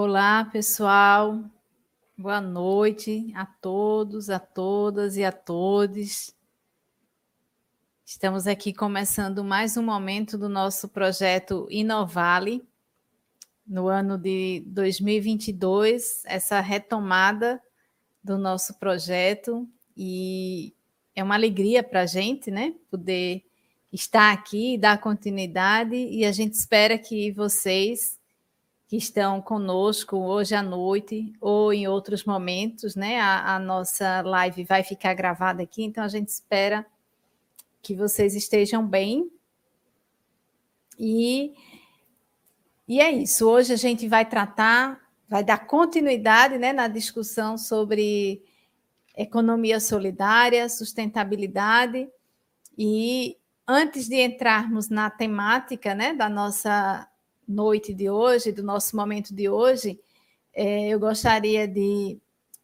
Olá, pessoal. Boa noite a todos, a todas e a todos. Estamos aqui começando mais um momento do nosso projeto Inovale, no ano de 2022, essa retomada do nosso projeto, e é uma alegria para a gente, né, poder estar aqui, dar continuidade, e a gente espera que vocês que estão conosco hoje à noite ou em outros momentos, né? A, a, nossa live vai ficar gravada aqui, então a gente espera que vocês estejam bem. E, e é isso. Hoje a gente vai tratar, vai dar continuidade né, na discussão sobre economia solidária, sustentabilidade. E antes de entrarmos na temática né, da nossa noite de hoje, do nosso momento de hoje, é, eu gostaria de,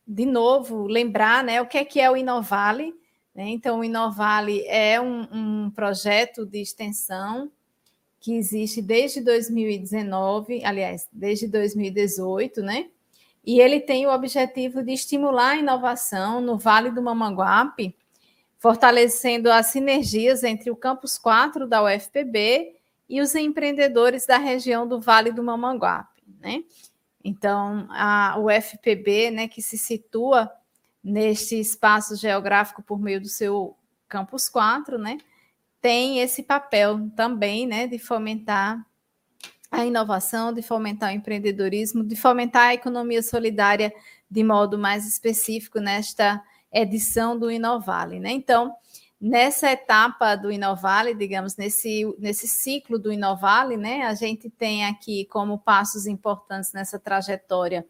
de novo, lembrar né, o que é, que é o Inovale. Né? Então, o Inovale é um, um projeto de extensão que existe desde 2019, aliás, desde 2018, né? E ele tem o objetivo de estimular a inovação no Vale do Mamanguape, fortalecendo as sinergias entre o Campus 4 da UFPB e os empreendedores da região do Vale do Mamanguape, né? Então, a UFPB, né, que se situa neste espaço geográfico por meio do seu Campus 4, né, tem esse papel também, né, de fomentar a inovação, de fomentar o empreendedorismo, de fomentar a economia solidária de modo mais específico nesta edição do Inovale, né? Então, nessa etapa do Inovale, digamos, nesse, nesse ciclo do Inovale, né, a gente tem aqui como passos importantes nessa trajetória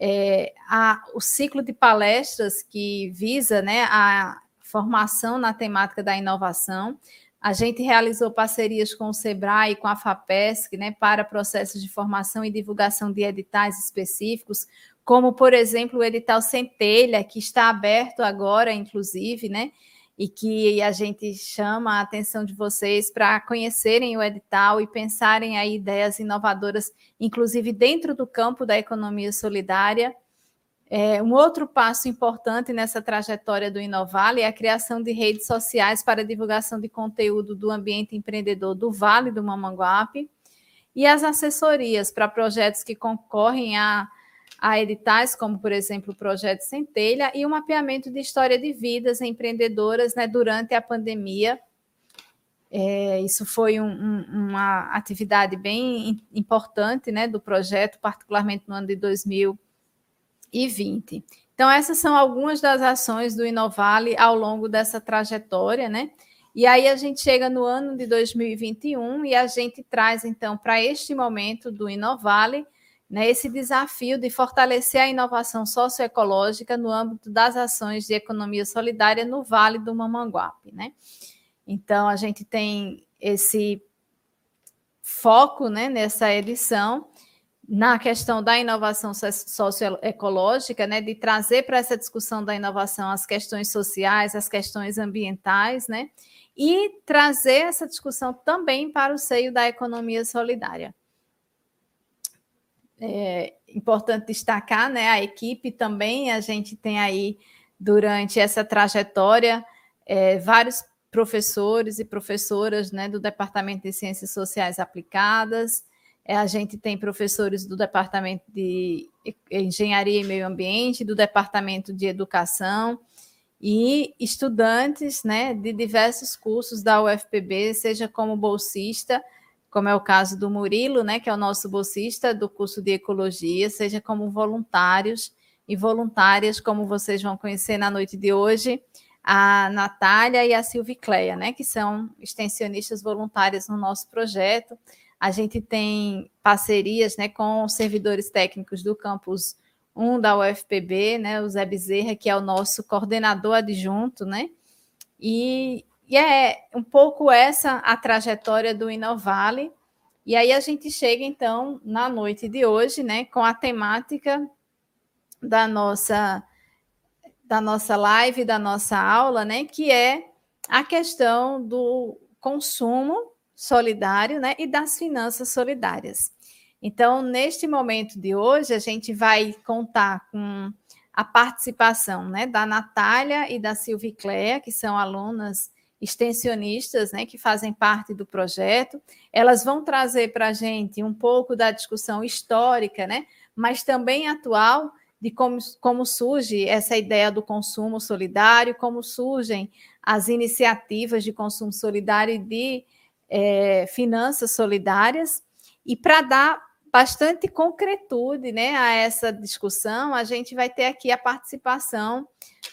é, a, o ciclo de palestras que visa né, a formação na temática da inovação. A gente realizou parcerias com o SEBRAE e com a FAPESC né, para processos de formação e divulgação de editais específicos, como, por exemplo, o edital Centelha, que está aberto agora, inclusive, né? E que a gente chama a atenção de vocês para conhecerem o edital e pensarem aí ideias inovadoras, inclusive dentro do campo da economia solidária. É, um outro passo importante nessa trajetória do Inovale é a criação de redes sociais para divulgação de conteúdo do ambiente empreendedor do Vale do Mamanguape e as assessorias para projetos que concorrem a a editais, como, por exemplo, o Projeto Centelha, e o mapeamento de história de vidas empreendedoras né, durante a pandemia. É, isso foi um, um, uma atividade bem importante né, do projeto, particularmente no ano de 2020. Então, essas são algumas das ações do Inovale ao longo dessa trajetória, né? E aí a gente chega no ano de 2021 e a gente traz, então, para este momento do Inovale, né, esse desafio de fortalecer a inovação socioecológica no âmbito das ações de economia solidária no Vale do Mamanguape. Né? Então, a gente tem esse foco né, nessa edição na questão da inovação socioecológica, né, de trazer para essa discussão da inovação as questões sociais, as questões ambientais, né, e trazer essa discussão também para o seio da economia solidária é importante destacar, né? A equipe também, a gente tem aí, durante essa trajetória, é, vários professores e professoras né, do Departamento de Ciências Sociais Aplicadas, é, a gente tem professores do Departamento de Engenharia e Meio Ambiente, do Departamento de Educação, e estudantes né, de diversos cursos da UFPB, seja como bolsista, como é o caso do Murilo, né, que é o nosso bolsista do curso de Ecologia, seja como voluntários e voluntárias, como vocês vão conhecer na noite de hoje, a Natália e a Silvicleia, né, que são extensionistas voluntárias no nosso projeto. A gente tem parcerias né, com servidores técnicos do campus 1 da UFPB, né, o Zé Bezerra, que é o nosso coordenador adjunto, né? E e é um pouco essa a trajetória do Inovale. E aí a gente chega, então, na noite de hoje, né, com a temática da nossa da nossa live, da nossa aula, né, que é a questão do consumo solidário, né, e das finanças solidárias. Então, neste momento de hoje, a gente vai contar com a participação né, da Natália e da Silvicléia, que são alunas extensionistas né, que fazem parte do projeto. Elas vão trazer para a gente um pouco da discussão histórica, né, mas também atual, de como, como surge essa ideia do consumo solidário, como surgem as iniciativas de consumo solidário e de é, finanças solidárias. E para dar bastante concretude né, a essa discussão, a gente vai ter aqui a participação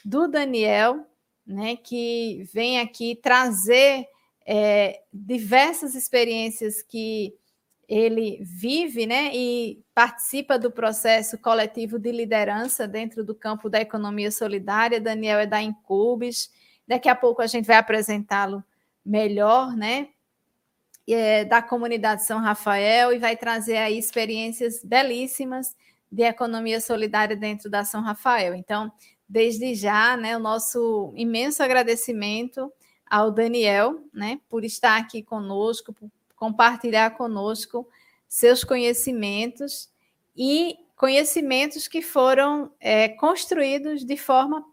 do Daniel, né, que vem aqui trazer é, diversas experiências que ele vive né, e participa do processo coletivo de liderança dentro do campo da economia solidária. Daniel é da Incubes. Daqui a pouco a gente vai apresentá-lo melhor, né? é, da comunidade São Rafael e vai trazer aí experiências belíssimas de economia solidária dentro da São Rafael. Então, desde já, né, o nosso imenso agradecimento ao Daniel, né, por estar aqui conosco, por compartilhar conosco seus conhecimentos e conhecimentos que foram é, construídos de forma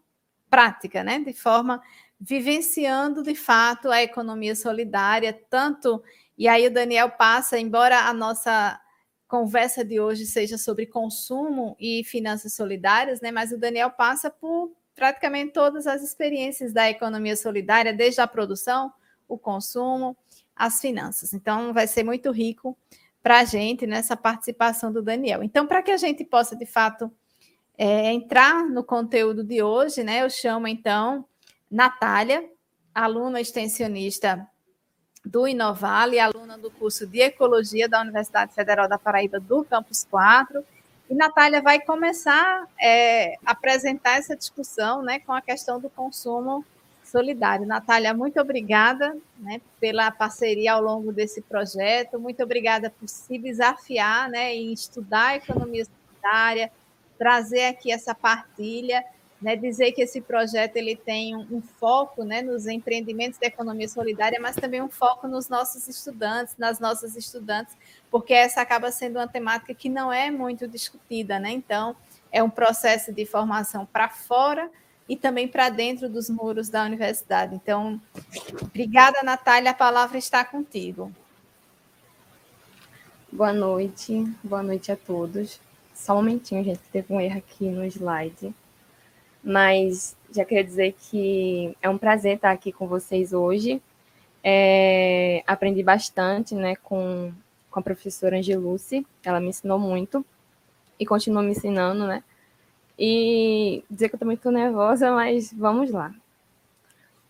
prática, né, de forma vivenciando de fato a economia solidária, tanto e aí o Daniel passa, embora a nossa conversa de hoje seja sobre consumo e finanças solidárias, né? Mas o Daniel passa por praticamente todas as experiências da economia solidária, desde a produção, o consumo, as finanças. Então, vai ser muito rico para a gente nessa participação do Daniel. Então, para que a gente possa, de fato, é, entrar no conteúdo de hoje, né? Eu chamo então Natália, aluna extensionista do Inovale, aluna do curso de Ecologia da Universidade Federal da Paraíba do Campus 4. E Natália vai começar é, a apresentar essa discussão né, com a questão do consumo solidário. Natália, muito obrigada né, pela parceria ao longo desse projeto, muito obrigada por se desafiar né, em estudar a economia solidária, trazer aqui essa partilha né, dizer que esse projeto ele tem um, um, foco né, nos empreendimentos da economia solidária, mas também um foco nos nossos estudantes, nas nossas estudantes, porque essa acaba sendo uma temática que não é muito discutida, né? Então, é um processo de formação para fora e também para dentro dos muros da universidade. Então, obrigada, Natália, a palavra está contigo. Boa noite, boa noite a todos. Só um momentinho, gente, teve um erro aqui no slide mas já queria dizer que é um prazer estar aqui com vocês hoje. É, aprendi bastante né, com, com a professora Angeluce, ela me ensinou muito e continua me ensinando, né? E dizer que eu também estou nervosa, mas vamos lá.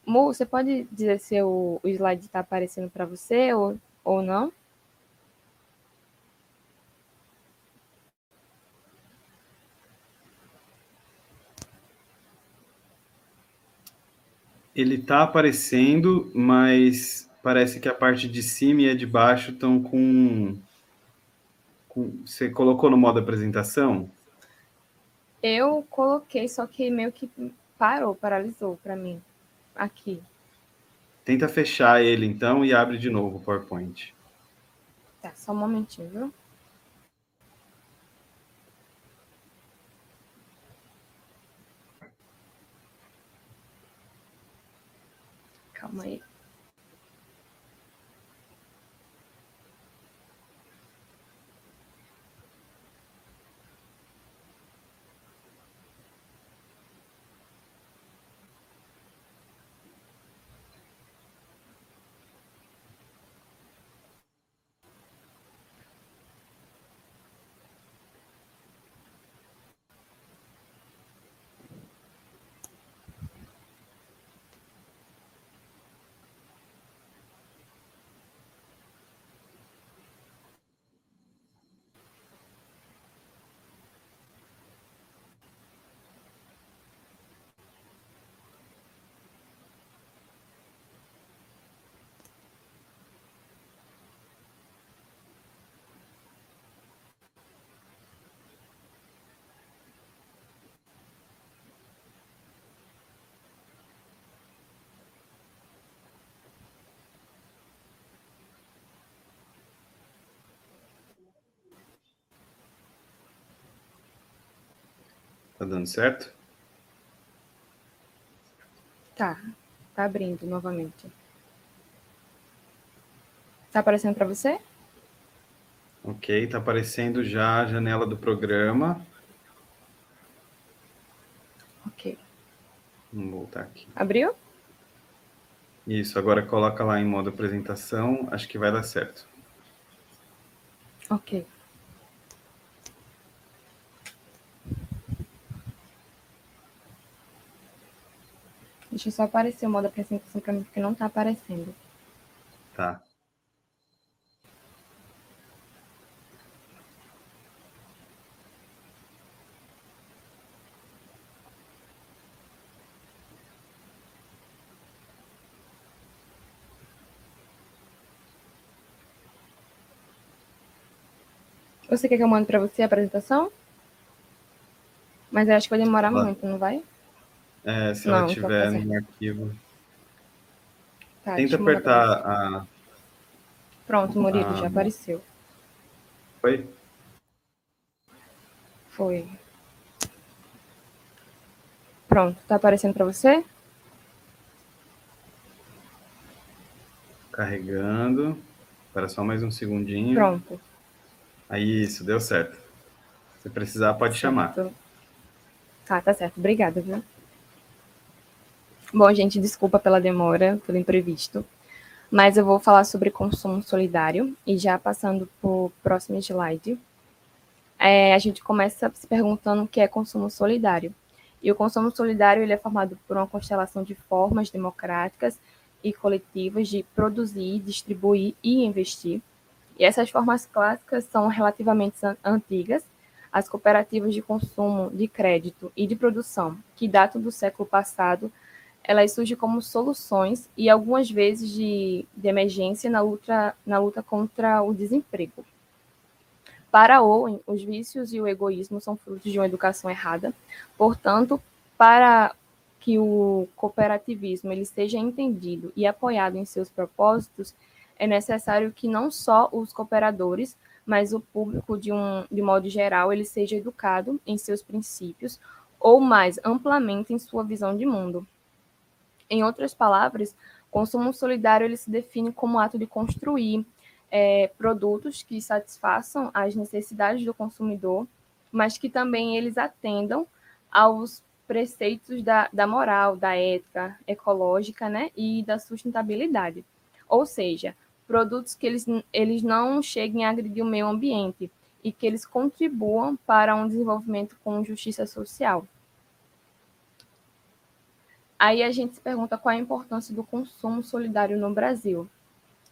Mu, você pode dizer se o, o slide está aparecendo para você ou, ou não? Ele está aparecendo, mas parece que a parte de cima e a de baixo estão com, com, Você colocou no modo apresentação? Eu coloquei, só que meio que parou, paralisou para mim. Aqui. Tenta fechar ele então e abre de novo o PowerPoint. Tá, só um momentinho, viu? Calma aí. Tá dando certo? Tá. Tá abrindo novamente. Tá aparecendo para você? Ok, tá aparecendo já a janela do programa. Ok. Vamos voltar aqui. Abriu? Isso, agora coloca lá em modo apresentação, acho que vai dar certo. Ok. Deixa eu só aparecer o modo apresentação para mim, porque não está aparecendo. Tá. Você quer que eu mande para você a apresentação? Mas eu acho que vai demorar claro. muito, não vai? É, se ela tiver tá no arquivo. Tá, Tenta apertar a. Pronto, Murilo, a... já apareceu. Foi? Foi. Pronto, tá aparecendo para você? Carregando. Espera só mais um segundinho. Pronto. Aí, isso, deu certo. Se precisar, pode certo. chamar. Tá, tá certo. Obrigada, viu? Bom, gente, desculpa pela demora, pelo imprevisto, mas eu vou falar sobre consumo solidário e já passando para o próximo slide. É, a gente começa se perguntando o que é consumo solidário. E o consumo solidário ele é formado por uma constelação de formas democráticas e coletivas de produzir, distribuir e investir. E essas formas clássicas são relativamente antigas, as cooperativas de consumo, de crédito e de produção, que datam do século passado, elas surgem como soluções e algumas vezes de, de emergência na luta, na luta contra o desemprego. Para Owen, os vícios e o egoísmo são frutos de uma educação errada. Portanto, para que o cooperativismo ele seja entendido e apoiado em seus propósitos, é necessário que não só os cooperadores, mas o público de um de modo geral ele seja educado em seus princípios ou mais amplamente em sua visão de mundo. Em outras palavras, consumo solidário ele se define como ato de construir é, produtos que satisfaçam as necessidades do consumidor, mas que também eles atendam aos preceitos da, da moral, da ética ecológica né, e da sustentabilidade. Ou seja, produtos que eles, eles não cheguem a agredir o meio ambiente e que eles contribuam para um desenvolvimento com justiça social. Aí a gente se pergunta qual a importância do consumo solidário no Brasil.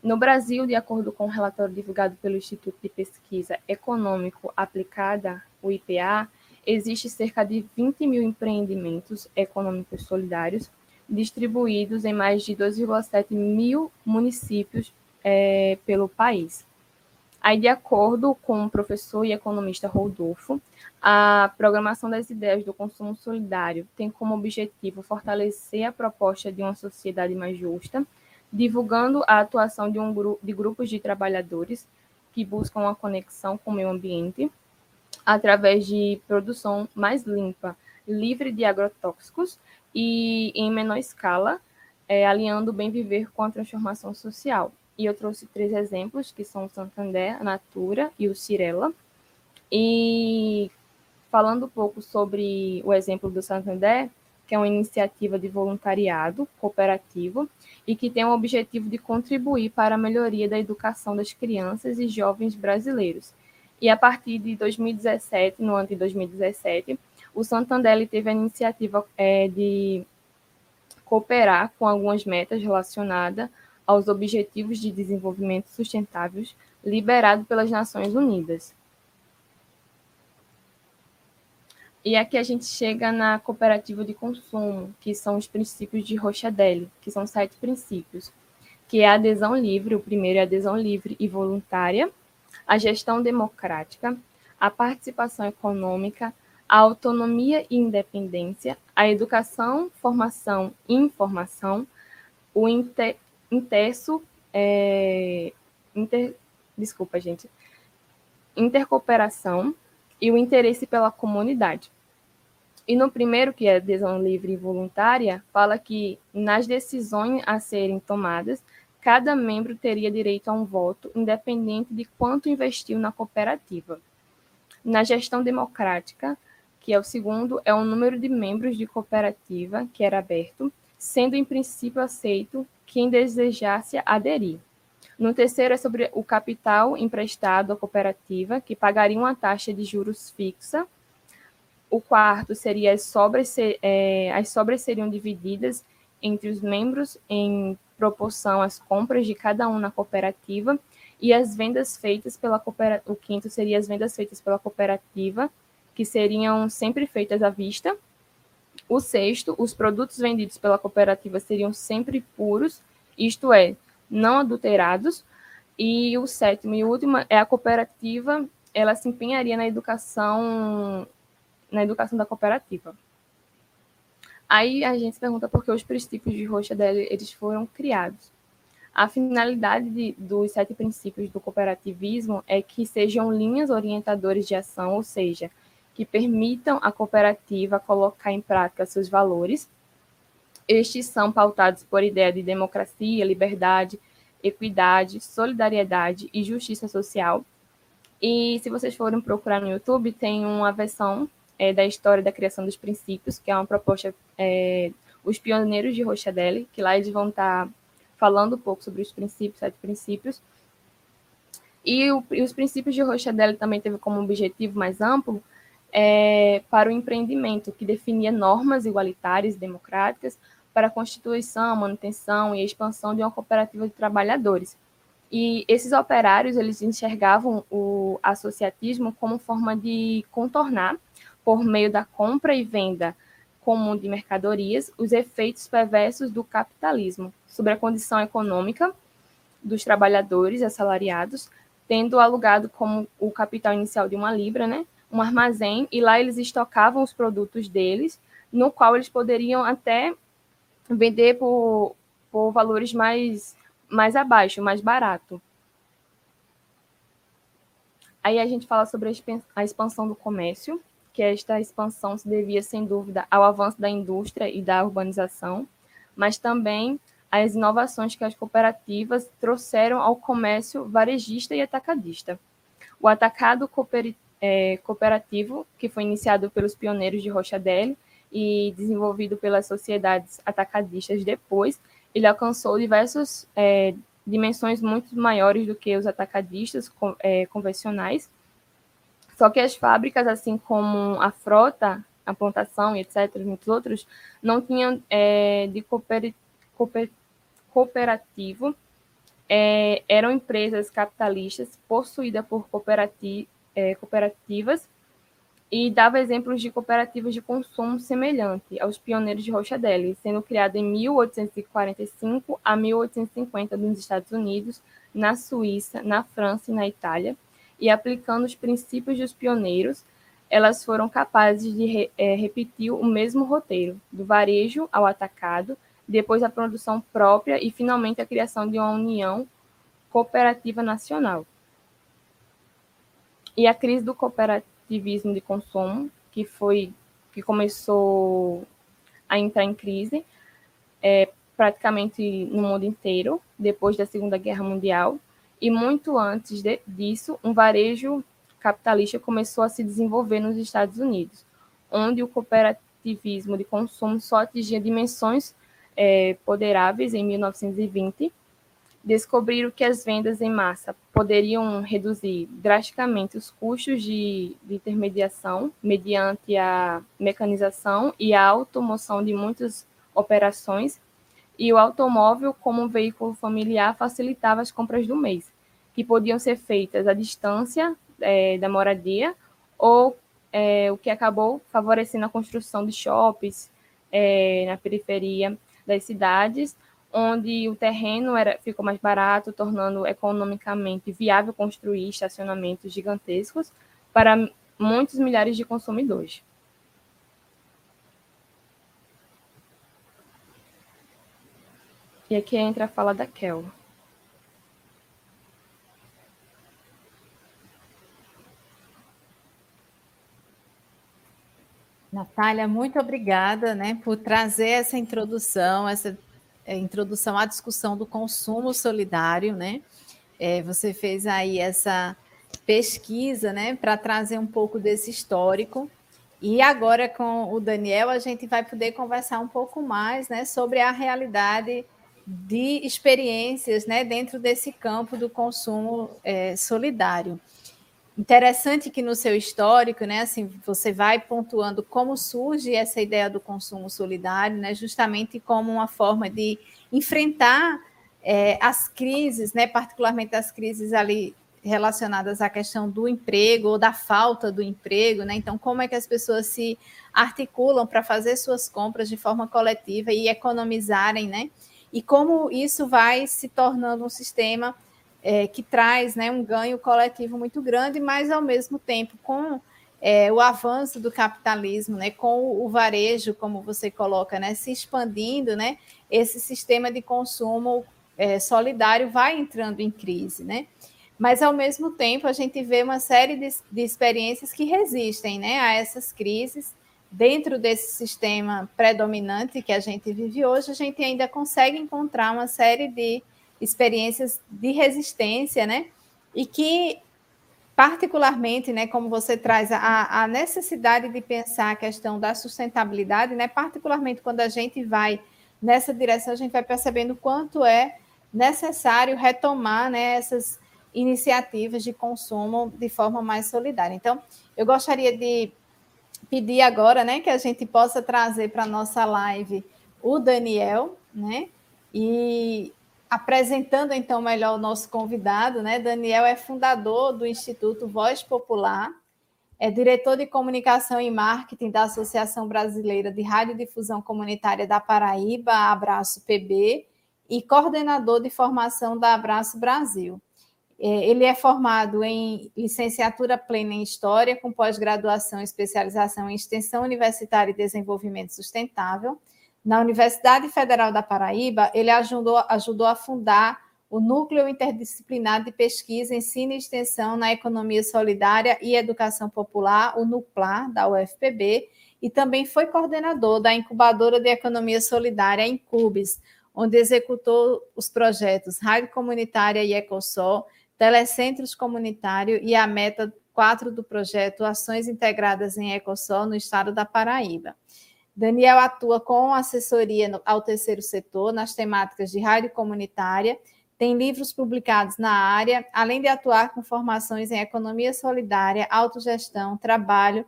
No Brasil, de acordo com o um relatório divulgado pelo Instituto de Pesquisa Econômico Aplicada, o IPA, existe cerca de 20 mil empreendimentos econômicos solidários distribuídos em mais de 2,7 mil municípios é, pelo país. Aí, de acordo com o professor e economista Rodolfo, a programação das ideias do consumo solidário tem como objetivo fortalecer a proposta de uma sociedade mais justa, divulgando a atuação de, um de grupos de trabalhadores que buscam uma conexão com o meio ambiente através de produção mais limpa, livre de agrotóxicos e em menor escala, é, alinhando o bem viver com a transformação social e eu trouxe três exemplos, que são o Santander, a Natura e o Cirela. E falando um pouco sobre o exemplo do Santander, que é uma iniciativa de voluntariado cooperativo e que tem o objetivo de contribuir para a melhoria da educação das crianças e jovens brasileiros. E a partir de 2017, no ano de 2017, o Santander teve a iniciativa é, de cooperar com algumas metas relacionadas aos Objetivos de Desenvolvimento Sustentáveis liberado pelas Nações Unidas. E aqui a gente chega na cooperativa de consumo, que são os princípios de Rochadelli, que são sete princípios, que é a adesão livre, o primeiro é adesão livre e voluntária, a gestão democrática, a participação econômica, a autonomia e independência, a educação, formação e informação, o inter interso, é, inter, desculpa, gente, intercooperação e o interesse pela comunidade. E no primeiro, que é adesão livre e voluntária, fala que nas decisões a serem tomadas, cada membro teria direito a um voto, independente de quanto investiu na cooperativa. Na gestão democrática, que é o segundo, é o número de membros de cooperativa que era aberto, sendo em princípio aceito quem desejasse aderir. No terceiro é sobre o capital emprestado à cooperativa, que pagaria uma taxa de juros fixa. O quarto seria as sobras, é, as sobras seriam divididas entre os membros em proporção às compras de cada um na cooperativa e as vendas feitas pela cooperativa. O quinto seria as vendas feitas pela cooperativa que seriam sempre feitas à vista. O sexto, os produtos vendidos pela cooperativa seriam sempre puros, isto é, não adulterados. E o sétimo e último é a cooperativa, ela se empenharia na educação na educação da cooperativa. Aí a gente pergunta por que os princípios de Rochdale eles foram criados. A finalidade de, dos sete princípios do cooperativismo é que sejam linhas orientadoras de ação, ou seja, que permitam à cooperativa colocar em prática seus valores. Estes são pautados por ideia de democracia, liberdade, equidade, solidariedade e justiça social. E se vocês forem procurar no YouTube, tem uma versão é, da história da criação dos princípios, que é uma proposta é, os pioneiros de Rochadelle, que lá eles vão estar falando um pouco sobre os princípios, sete princípios. E, o, e os princípios de Rochadelle também teve como objetivo mais amplo é, para o empreendimento, que definia normas igualitárias e democráticas para a constituição, manutenção e expansão de uma cooperativa de trabalhadores. E esses operários, eles enxergavam o associatismo como forma de contornar, por meio da compra e venda comum de mercadorias, os efeitos perversos do capitalismo sobre a condição econômica dos trabalhadores assalariados, tendo alugado como o capital inicial de uma libra, né, um armazém e lá eles estocavam os produtos deles, no qual eles poderiam até vender por, por valores mais, mais abaixo, mais barato. Aí a gente fala sobre a expansão do comércio, que esta expansão se devia, sem dúvida, ao avanço da indústria e da urbanização, mas também às inovações que as cooperativas trouxeram ao comércio varejista e atacadista. O atacado é, cooperativo, que foi iniciado pelos pioneiros de Rochadelle e desenvolvido pelas sociedades atacadistas depois, ele alcançou diversas é, dimensões muito maiores do que os atacadistas é, convencionais. Só que as fábricas, assim como a frota, a plantação e etc., muitos outros, não tinham é, de cooper, cooper, cooperativo, é, eram empresas capitalistas possuídas por cooperativas é, cooperativas e dava exemplos de cooperativas de consumo semelhante aos pioneiros de Rochadelle, sendo criada em 1845 a 1850 nos Estados Unidos, na Suíça, na França e na Itália, e aplicando os princípios dos pioneiros, elas foram capazes de re, é, repetir o mesmo roteiro, do varejo ao atacado, depois a produção própria e finalmente a criação de uma união cooperativa nacional. E a crise do cooperativismo de consumo, que foi que começou a entrar em crise é, praticamente no mundo inteiro, depois da Segunda Guerra Mundial, e muito antes de, disso, um varejo capitalista começou a se desenvolver nos Estados Unidos, onde o cooperativismo de consumo só atingia dimensões é, poderáveis em 1920 descobriram que as vendas em massa poderiam reduzir drasticamente os custos de, de, intermediação mediante a mecanização e a automoção de muitas operações, e o automóvel, como um veículo familiar, facilitava as compras do mês, que podiam ser feitas à distância é, da moradia, ou é, o que acabou favorecendo a construção de shoppings é, na periferia das cidades, onde o terreno era, ficou mais barato, tornando economicamente viável construir estacionamentos gigantescos para muitos milhares de consumidores. E aqui entra a fala da Kel. Natália, muito obrigada né, por trazer essa introdução, essa é, introdução à discussão do consumo solidário. Né? É, você fez aí essa pesquisa né, para trazer um pouco desse histórico. E agora, com o Daniel, a gente vai poder conversar um pouco mais né, sobre a realidade de experiências né, dentro desse campo do consumo é, solidário. Interessante que no seu histórico, né, assim, você vai pontuando como surge essa ideia do consumo solidário, né, justamente como uma forma de enfrentar é, as crises, né, particularmente as crises ali relacionadas à questão do emprego ou da falta do emprego, né? Então, como é que as pessoas se articulam para fazer suas compras de forma coletiva e economizarem, né? E como isso vai se tornando um sistema é, que traz né, um ganho coletivo muito grande, mas ao mesmo tempo com é, o avanço do capitalismo, né, com o varejo, como você coloca, né, se expandindo, né, esse sistema de consumo é, solidário vai entrando em crise, né? Mas ao mesmo tempo a gente vê uma série de, de experiências que resistem, né, a essas crises dentro desse sistema predominante que a gente vive hoje. A gente ainda consegue encontrar uma série de experiências de resistência, né? E que, particularmente, né, como você traz a, a necessidade de pensar a questão da sustentabilidade, né? Particularmente quando a gente vai nessa direção, a gente vai percebendo quanto é necessário retomar né, essas iniciativas de consumo de forma mais solidária. Então, eu gostaria de pedir agora, né, que a gente possa trazer para a nossa live o Daniel, né, e Apresentando então melhor o nosso convidado, né? Daniel é fundador do Instituto Voz Popular, é diretor de comunicação e marketing da Associação Brasileira de Radiodifusão Comunitária da Paraíba, Abraço PB, e coordenador de formação da Abraço Brasil. É, ele é formado em licenciatura plena em História, com pós-graduação e especialização em Extensão Universitária e Desenvolvimento Sustentável na Universidade Federal da Paraíba, ele ajudou, ajudou a fundar o Núcleo Interdisciplinar de Pesquisa, Ensino e Extensão na Economia Solidária e Educação Popular, o NUPLAR, da UFPB, e também foi coordenador da Incubadora de Economia Solidária, Incubes, onde executou os projetos Rádio Comunitária e Ecosol, Telecentros Comunitário e a meta 4 do projeto Ações Integradas em Ecosol no estado da Paraíba. Daniel atua com assessoria ao terceiro setor nas temáticas de rádio comunitária, tem livros publicados na área, além de atuar com formações em economia solidária, autogestão, trabalho,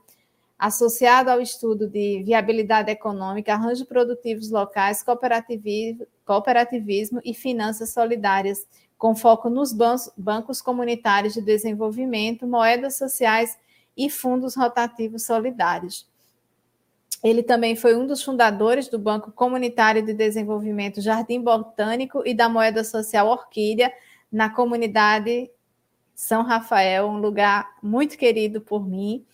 associado ao estudo de viabilidade econômica, arranjos produtivos locais, cooperativismo, cooperativismo e finanças solidárias, com foco nos bancos comunitários de desenvolvimento, moedas sociais e fundos rotativos solidários. Ele também foi um dos fundadores do Banco Comunitário de Desenvolvimento Jardim Botânico e da moeda social Orquídea, na comunidade São Rafael, um lugar muito querido por mim.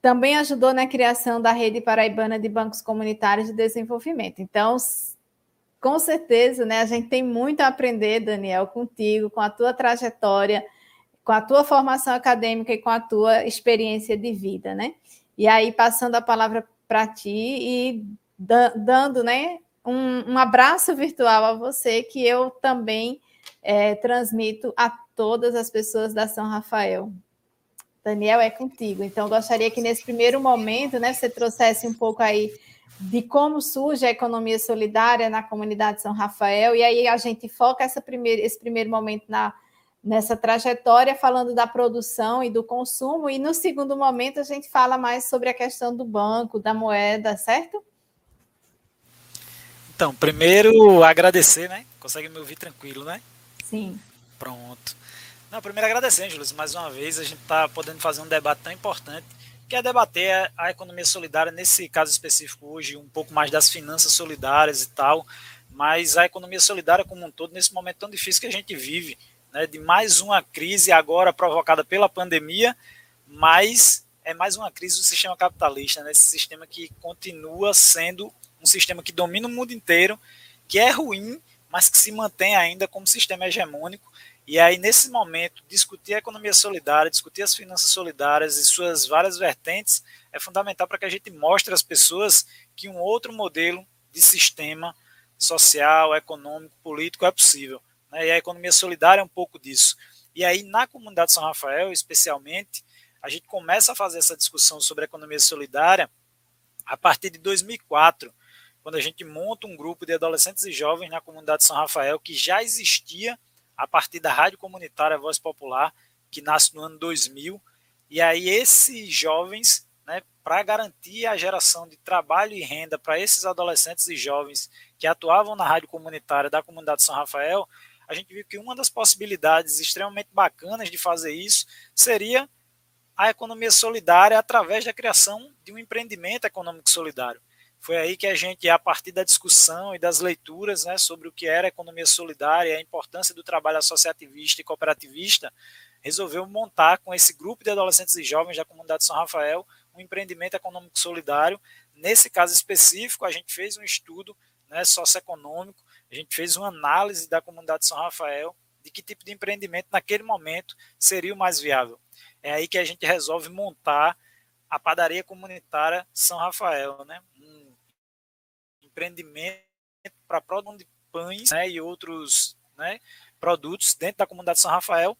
Também ajudou na criação da Rede Paraibana de Bancos Comunitários de Desenvolvimento. Então, com certeza, né, a gente tem muito a aprender, Daniel, contigo, com a tua trajetória, com a tua formação acadêmica e com a tua experiência de vida, né? E aí, passando a palavra para ti e dando né, um, um, abraço virtual a você, que eu também é, transmito a todas as pessoas da São Rafael. Daniel, é contigo. Então, gostaria que nesse primeiro momento, né, você trouxesse um pouco aí de como surge a economia solidária na comunidade São Rafael, e aí a gente foca essa primeira, esse primeiro momento na nessa trajetória, falando da produção e do consumo, e no segundo momento a gente fala mais sobre a questão do banco, da moeda, certo? Então, primeiro agradecer, né? Consegue me ouvir tranquilo, né? Sim. Pronto. Não, primeiro agradecer, Ângelos, mais uma vez a gente está podendo fazer um debate tão importante que é debater a economia solidária, nesse caso específico hoje, um pouco mais das finanças solidárias e tal, mas a economia solidária como um todo, nesse momento tão difícil que a gente vive, né, de mais uma crise agora provocada pela pandemia, mas é mais uma crise do sistema capitalista, né, esse sistema que continua sendo um sistema que domina o mundo inteiro, que é ruim, mas que se mantém ainda como sistema hegemônico. E aí, nesse momento, discutir a economia solidária, discutir as finanças solidárias e suas várias vertentes é fundamental para que a gente mostre às pessoas que um outro modelo de sistema social, econômico, político é possível. Né? E a economia solidária é um pouco disso. E aí, na comunidade São Rafael, especialmente, a gente começa a fazer essa discussão sobre economia solidária a partir de 2004, quando a gente monta um grupo de adolescentes e jovens na comunidade São Rafael, que já existia a partir da rádio comunitária Voz Popular, que nasce no ano 2000. E aí, esses jovens, né, para garantir a geração de trabalho e renda para esses adolescentes e jovens que atuavam na rádio comunitária da comunidade São Rafael, a gente viu que uma das possibilidades extremamente bacanas de fazer isso seria a economia solidária através da criação de um empreendimento econômico solidário. Foi aí que a gente, a partir da discussão e das leituras né, sobre o que era economia solidária a importância do trabalho associativista e cooperativista, resolveu montar com esse grupo de adolescentes e jovens da comunidade São Rafael um empreendimento econômico solidário. Nesse caso específico, a gente fez um estudo né, socioeconômico, a gente fez uma análise da comunidade São Rafael de que tipo de empreendimento naquele momento seria o mais viável. É aí que a gente resolve montar a padaria comunitária São Rafael, né? Um empreendimento para produção de pães né, e outros né, produtos dentro da comunidade São Rafael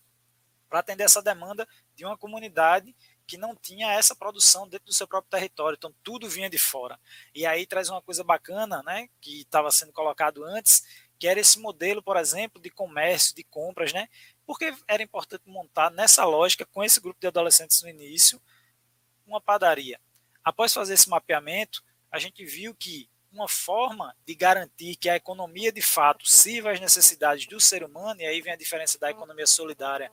para atender essa demanda de uma comunidade que não tinha essa produção dentro do seu próprio território, então tudo vinha de fora. E aí traz uma coisa bacana, né, que estava sendo colocado antes, que era esse modelo, por exemplo, de comércio, de compras, né? Porque era importante montar nessa lógica com esse grupo de adolescentes no início uma padaria. Após fazer esse mapeamento, a gente viu que uma forma de garantir que a economia de fato sirva às necessidades do ser humano, e aí vem a diferença da economia solidária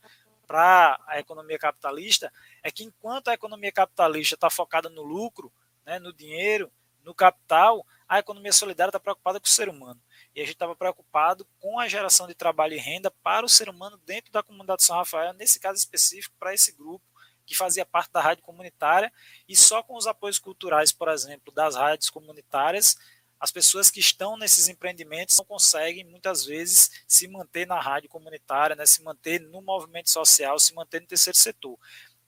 para a economia capitalista é que enquanto a economia capitalista está focada no lucro, né, no dinheiro, no capital, a economia solidária está preocupada com o ser humano. E a gente estava preocupado com a geração de trabalho e renda para o ser humano dentro da comunidade São Rafael, nesse caso específico, para esse grupo que fazia parte da rádio comunitária, e só com os apoios culturais, por exemplo, das rádios comunitárias, as pessoas que estão nesses empreendimentos não conseguem muitas vezes se manter na rádio comunitária, né, se manter no movimento social, se manter no terceiro setor.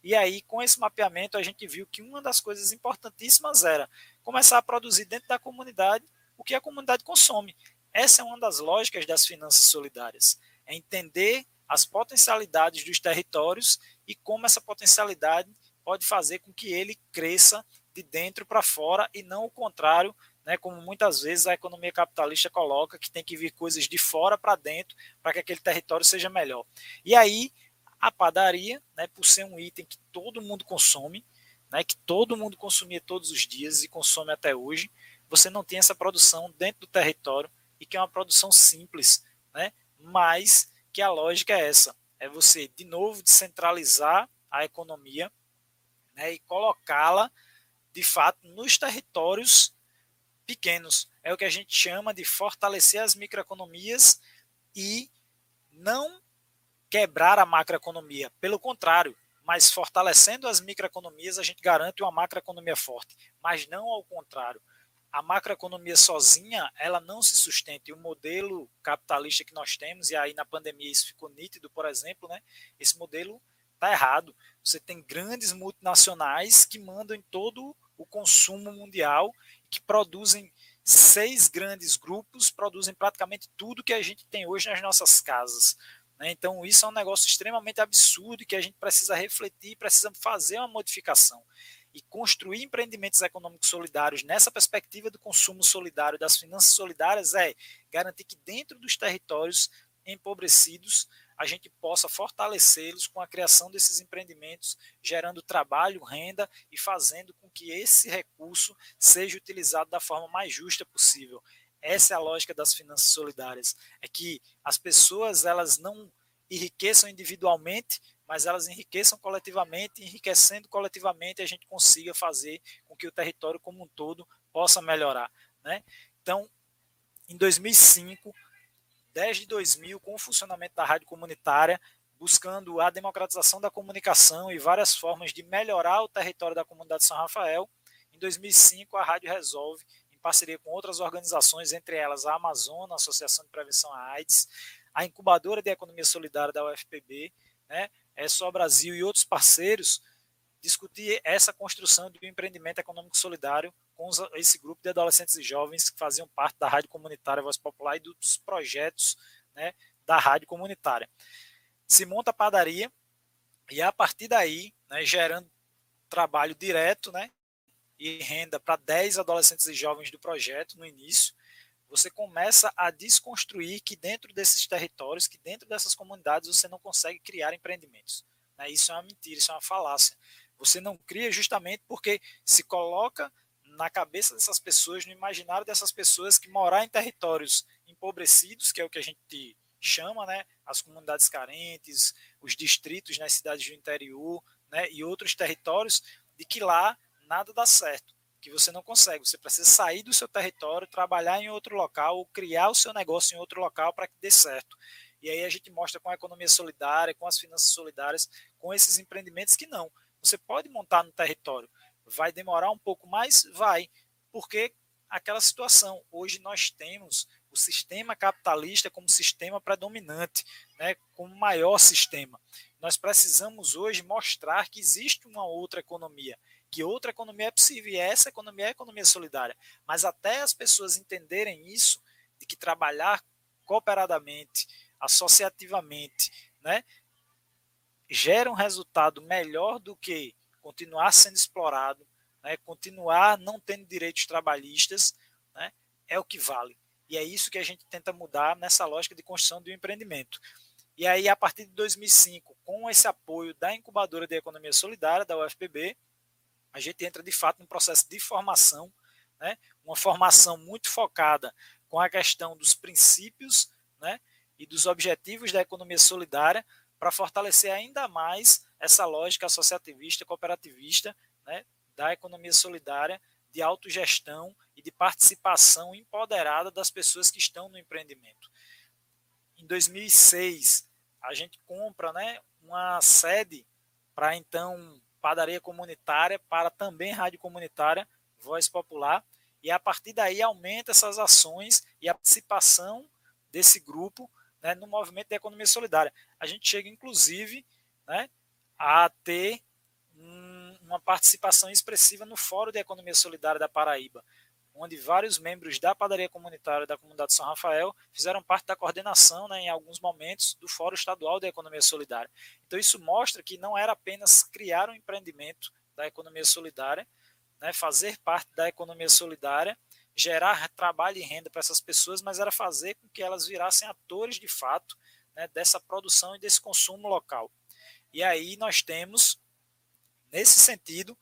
E aí, com esse mapeamento, a gente viu que uma das coisas importantíssimas era começar a produzir dentro da comunidade o que a comunidade consome. Essa é uma das lógicas das finanças solidárias. É entender as potencialidades dos territórios e como essa potencialidade pode fazer com que ele cresça de dentro para fora e não o contrário, né, como muitas vezes a economia capitalista coloca, que tem que vir coisas de fora para dentro para que aquele território seja melhor. E aí, a padaria, né, por ser um item que todo mundo consome, né, que todo mundo consumia todos os dias e consome até hoje, você não tem essa produção dentro do território e que é uma produção simples, né, mas que a lógica é essa, é você, de novo, descentralizar a economia né, e colocá-la, de fato, nos territórios pequenos. É o que a gente chama de fortalecer as microeconomias e não quebrar a macroeconomia. Pelo contrário, mas fortalecendo as microeconomias, a gente garante uma macroeconomia forte, mas não ao contrário. A macroeconomia sozinha, ela não se sustenta. E o modelo capitalista que nós temos, e aí na pandemia isso ficou nítido, por exemplo, né? esse modelo está errado. Você tem grandes multinacionais que mandam em todo o consumo mundial que produzem seis grandes grupos, produzem praticamente tudo que a gente tem hoje nas nossas casas. Né? Então, isso é um negócio extremamente absurdo que a gente precisa refletir, precisa fazer uma modificação. E construir empreendimentos econômicos solidários nessa perspectiva do consumo solidário, das finanças solidárias, é garantir que dentro dos territórios empobrecidos a gente possa fortalecê-los com a criação desses empreendimentos, gerando trabalho, renda e fazendo com que esse recurso seja utilizado da forma mais justa possível. Essa é a lógica das finanças solidárias, é que as pessoas elas não enriqueçam individualmente, mas elas enriqueçam coletivamente, enriquecendo coletivamente a gente consiga fazer com que o território como um todo possa melhorar, né? Então, em 2005, desde 2000, com o funcionamento da rádio comunitária, buscando a democratização da comunicação e várias formas de melhorar o território da comunidade São Rafael. Em 2005, a rádio resolve, parceria com outras organizações, entre elas a Amazônia, a Associação de Prevenção à AIDS, a Incubadora de Economia Solidária da UFPB, né, é só Brasil e outros parceiros, discutir essa construção de um empreendimento econômico solidário com esse grupo de adolescentes e jovens que faziam parte da Rádio Comunitária Voz Popular e dos projetos né, da Rádio Comunitária. Se monta a padaria e a partir daí, né, gerando trabalho direto né, e renda para 10 adolescentes e jovens do projeto no início, você começa a desconstruir que dentro desses territórios, que dentro dessas comunidades, você não consegue criar empreendimentos. Né? Isso é uma mentira, isso é uma falácia. Você não cria justamente porque se coloca na cabeça dessas pessoas, no imaginário dessas pessoas que morar em territórios empobrecidos, que é o que a gente chama, né, as comunidades carentes, os distritos nas cidades do interior, né, e outros territórios, de que lá nada dá certo, que você não consegue. Você precisa sair do seu território, trabalhar em outro local, ou criar o seu negócio em outro local para que dê certo. E aí a gente mostra com a economia solidária, com as finanças solidárias, com esses empreendimentos que não. Você pode montar no território. Vai demorar um pouco mais? Vai. Porque aquela situação. Hoje nós temos o sistema capitalista como sistema predominante, né, como maior sistema. Nós precisamos hoje mostrar que existe uma outra economia, que outra economia é possível, e essa economia é economia solidária. Mas até as pessoas entenderem isso, de que trabalhar cooperadamente, associativamente, né, gera um resultado melhor do que continuar sendo explorado, né, continuar não tendo direitos trabalhistas, né, é o que vale. E é isso que a gente tenta mudar nessa lógica de construção do empreendimento. E aí, a partir de 2005, com esse apoio da incubadora de economia solidária, da UFPB, a gente entra de fato num processo de formação, né, uma formação muito focada com a questão dos princípios né, e dos objetivos da economia solidária, para fortalecer ainda mais essa lógica associativista, cooperativista né, da economia solidária, de autogestão e de participação empoderada das pessoas que estão no empreendimento. Em 2006, a gente compra né, uma sede para então padaria comunitária, para também rádio comunitária, voz popular, e a partir daí aumenta essas ações e a participação desse grupo né, no movimento da economia solidária. A gente chega, inclusive, né, a ter um, uma participação expressiva no Fórum de Economia Solidária da Paraíba, onde vários membros da padaria comunitária da comunidade São Rafael fizeram parte da coordenação, né, em alguns momentos, do Fórum Estadual da Economia Solidária. Então, isso mostra que não era apenas criar um empreendimento da economia solidária, né, fazer parte da economia solidária gerar trabalho e renda para essas pessoas, mas era fazer com que elas virassem atores de fato né, dessa produção e desse consumo local. E aí nós temos, nesse sentido,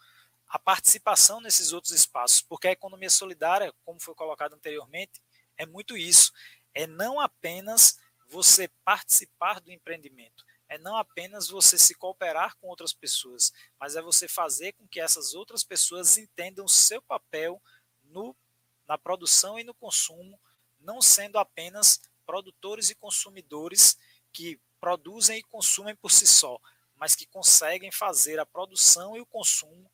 a participação nesses outros espaços, porque a economia solidária, como foi colocado anteriormente, é muito isso. É não apenas você participar do empreendimento, é não apenas você se cooperar com outras pessoas, mas é você fazer com que essas outras pessoas entendam seu papel no na produção e no consumo, não sendo apenas produtores e consumidores que produzem e consumem por si só, mas que conseguem fazer a produção e o consumo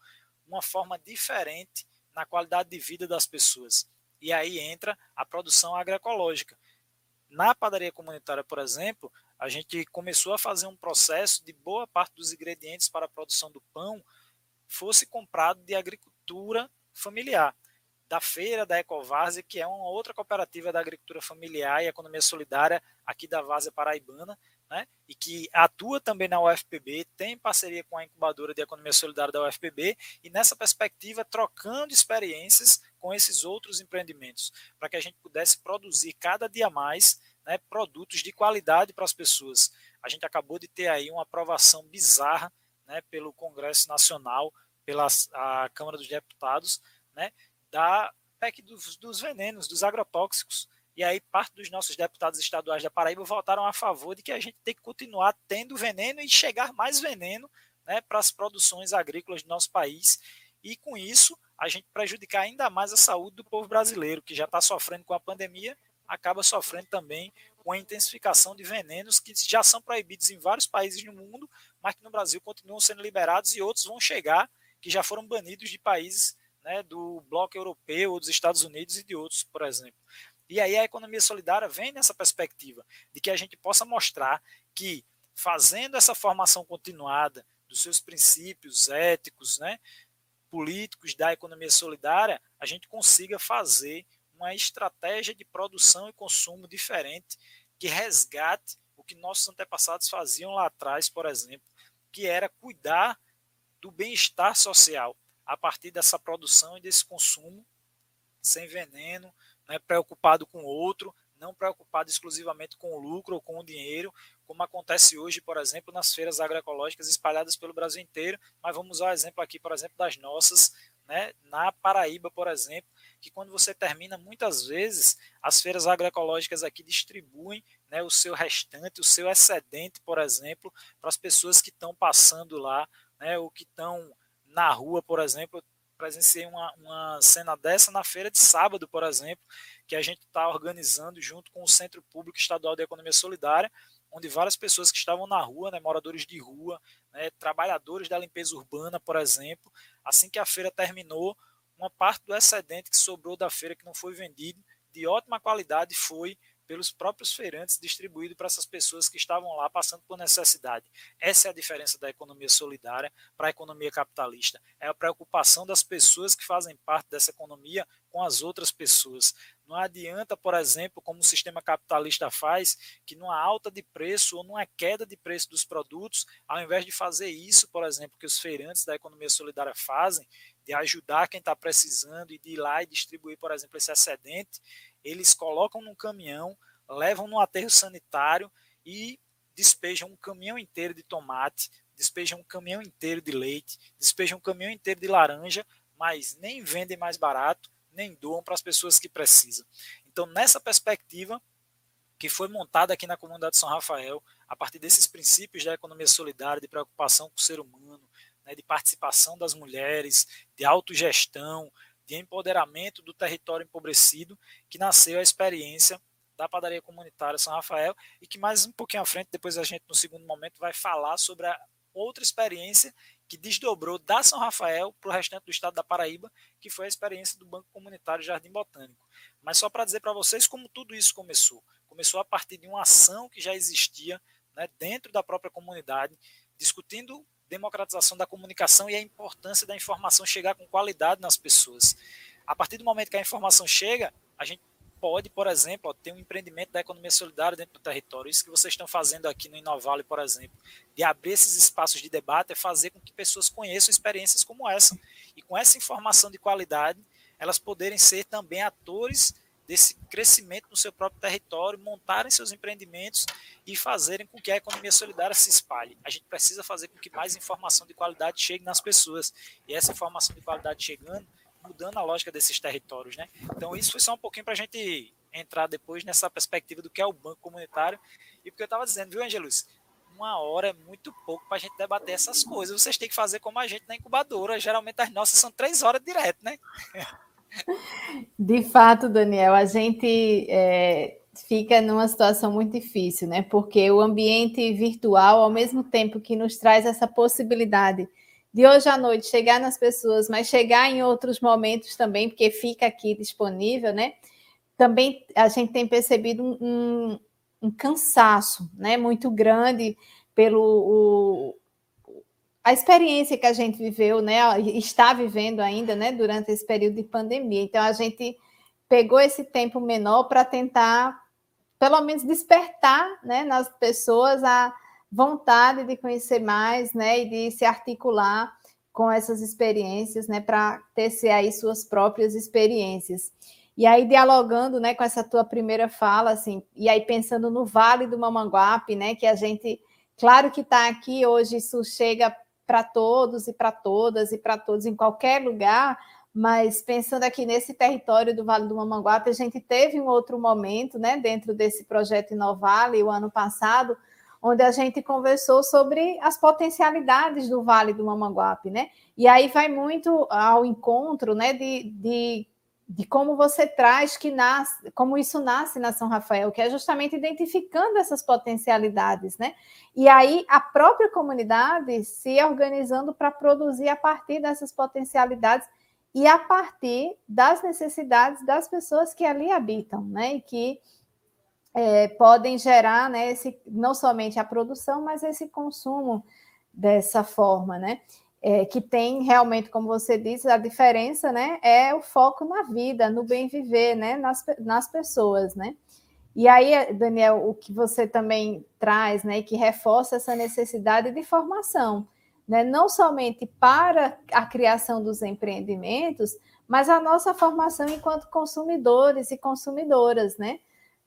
uma forma diferente na qualidade de vida das pessoas. E aí entra a produção agroecológica. Na padaria comunitária, por exemplo, a gente começou a fazer um processo de boa parte dos ingredientes para a produção do pão fosse comprado de agricultura familiar da feira da Ecovárzea, que é uma outra cooperativa da agricultura familiar e economia solidária aqui da Várzea Paraibana, né, e que atua também na UFPB, tem parceria com a incubadora de economia solidária da UFPB, e nessa perspectiva, trocando experiências com esses outros empreendimentos, para que a gente pudesse produzir cada dia mais né, produtos de qualidade para as pessoas. A gente acabou de ter aí uma aprovação bizarra né, pelo Congresso Nacional, pela a Câmara dos Deputados, né, da PEC dos, dos venenos, dos agrotóxicos. E aí parte dos nossos deputados estaduais da Paraíba votaram a favor de que a gente tem que continuar tendo veneno e chegar mais veneno né, para as produções agrícolas do nosso país. E com isso, a gente prejudicar ainda mais a saúde do povo brasileiro, que já está sofrendo com a pandemia, acaba sofrendo também com a intensificação de venenos que já são proibidos em vários países no mundo, mas que no Brasil continuam sendo liberados e outros vão chegar que já foram banidos de países né, do bloco europeu, dos Estados Unidos e de outros, por exemplo. E aí a economia solidária vem nessa perspectiva de que a gente possa mostrar que fazendo essa formação continuada, dos seus princípios éticos, né, políticos da economia solidária, a gente consiga fazer uma estratégia de produção e consumo diferente que resgate o que nossos antepassados faziam lá atrás, por exemplo, que era cuidar do bem-estar social a partir dessa produção e desse consumo sem veneno, né, preocupado com o outro, não preocupado exclusivamente com o lucro ou com o dinheiro, como acontece hoje, por exemplo, nas feiras agroecológicas espalhadas pelo Brasil inteiro. Mas vamos usar o exemplo aqui, por exemplo, das nossas, né, na Paraíba, por exemplo, que quando você termina, muitas vezes, as feiras agroecológicas aqui distribuem né, o seu restante, o seu excedente, por exemplo, para as pessoas que estão passando lá, né, ou que estão na rua, por exemplo presenciei uma, uma cena dessa na feira de sábado, por exemplo, que a gente está organizando junto com o Centro Público Estadual de Economia Solidária, onde várias pessoas que estavam na rua, né, moradores de rua, né, trabalhadores da limpeza urbana, por exemplo, assim que a feira terminou, uma parte do excedente que sobrou da feira que não foi vendido, de ótima qualidade, foi pelos próprios feirantes, distribuído para essas pessoas que estavam lá passando por necessidade. Essa é a diferença da economia solidária para a economia capitalista. É a preocupação das pessoas que fazem parte dessa economia com as outras pessoas. Não adianta, por exemplo, como o sistema capitalista faz, que numa alta de preço ou numa queda de preço dos produtos, ao invés de fazer isso, por exemplo, que os feirantes da economia solidária fazem, de ajudar quem está precisando e de ir lá e distribuir, por exemplo, esse excedente, eles colocam num caminhão, levam no aterro sanitário e despejam um caminhão inteiro de tomate, despejam um caminhão inteiro de leite, despejam um caminhão inteiro de laranja, mas nem vendem mais barato, nem doam para as pessoas que precisam. Então, nessa perspectiva, que foi montada aqui na comunidade de São Rafael, a partir desses princípios da economia solidária, de preocupação com o ser humano, né, de participação das mulheres, de autogestão, de empoderamento do território empobrecido, que nasceu a experiência da padaria comunitária São Rafael e que mais um pouquinho à frente, depois a gente no segundo momento vai falar sobre a outra experiência que desdobrou da São Rafael para o restante do estado da Paraíba, que foi a experiência do Banco Comunitário Jardim Botânico. Mas só para dizer para vocês como tudo isso começou. Começou a partir de uma ação que já existia né, dentro da própria comunidade, discutindo democratização da comunicação e a importância da informação chegar com qualidade nas pessoas. A partir do momento que a informação chega, a gente pode, por exemplo, ter um empreendimento da economia solidária dentro do território. Isso que vocês estão fazendo aqui no Inovale, por exemplo, de abrir esses espaços de debate, é fazer com que pessoas conheçam experiências como essa. E com essa informação de qualidade, elas poderem ser também atores desse crescimento no seu próprio território, montarem seus empreendimentos e fazerem com que a economia solidária se espalhe. A gente precisa fazer com que mais informação de qualidade chegue nas pessoas. E essa informação de qualidade chegando, mudando a lógica desses territórios. Né? Então, isso foi só um pouquinho para a gente entrar depois nessa perspectiva do que é o banco comunitário. E porque eu estava dizendo, viu, Angelus? Uma hora é muito pouco para a gente debater essas coisas. Vocês têm que fazer como a gente na incubadora. Geralmente as nossas são três horas direto, né? De fato, Daniel, a gente é, fica numa situação muito difícil, né? Porque o ambiente virtual, ao mesmo tempo que nos traz essa possibilidade de hoje à noite chegar nas pessoas, mas chegar em outros momentos também, porque fica aqui disponível, né? Também a gente tem percebido um, um, um cansaço, né? Muito grande pelo o, a experiência que a gente viveu, né, está vivendo ainda, né, durante esse período de pandemia. Então a gente pegou esse tempo menor para tentar, pelo menos, despertar, né, nas pessoas a vontade de conhecer mais, né, e de se articular com essas experiências, né, para tecer aí suas próprias experiências. E aí dialogando, né, com essa tua primeira fala, assim, e aí pensando no Vale do Mamanguape, né, que a gente, claro que está aqui hoje, isso chega para todos e para todas e para todos em qualquer lugar, mas pensando aqui nesse território do Vale do Mamanguape, a gente teve um outro momento, né, dentro desse projeto Inovale, o ano passado, onde a gente conversou sobre as potencialidades do Vale do Mamanguape, né? E aí vai muito ao encontro, né, de, de de como você traz que nasce, como isso nasce na São Rafael, que é justamente identificando essas potencialidades, né? E aí a própria comunidade se organizando para produzir a partir dessas potencialidades e a partir das necessidades das pessoas que ali habitam, né? E que é, podem gerar, né? Esse, não somente a produção, mas esse consumo dessa forma, né? É, que tem realmente, como você disse, a diferença, né? É o foco na vida, no bem viver, né? Nas, nas pessoas, né? E aí, Daniel, o que você também traz, né? Que reforça essa necessidade de formação, né? Não somente para a criação dos empreendimentos, mas a nossa formação enquanto consumidores e consumidoras, né?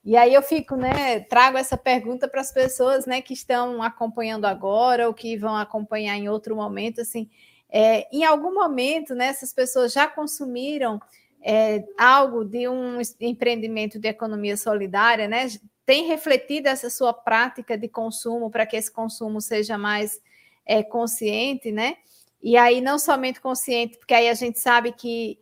E aí eu fico, né, trago essa pergunta para as pessoas, né, que estão acompanhando agora ou que vão acompanhar em outro momento, assim, é, em algum momento, né, essas pessoas já consumiram é, algo de um empreendimento de economia solidária, né? Tem refletido essa sua prática de consumo para que esse consumo seja mais é, consciente, né? E aí não somente consciente, porque aí a gente sabe que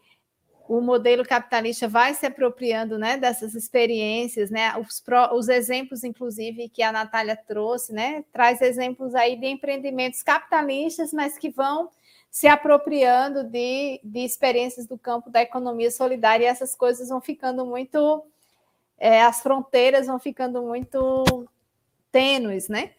o modelo capitalista vai se apropriando né, dessas experiências, né, os, os, exemplos, inclusive, que a Natália trouxe, né, traz exemplos aí de empreendimentos capitalistas, mas que vão se apropriando de, de experiências do campo da economia solidária, e essas coisas vão ficando muito, é, as fronteiras vão ficando muito tênues, né?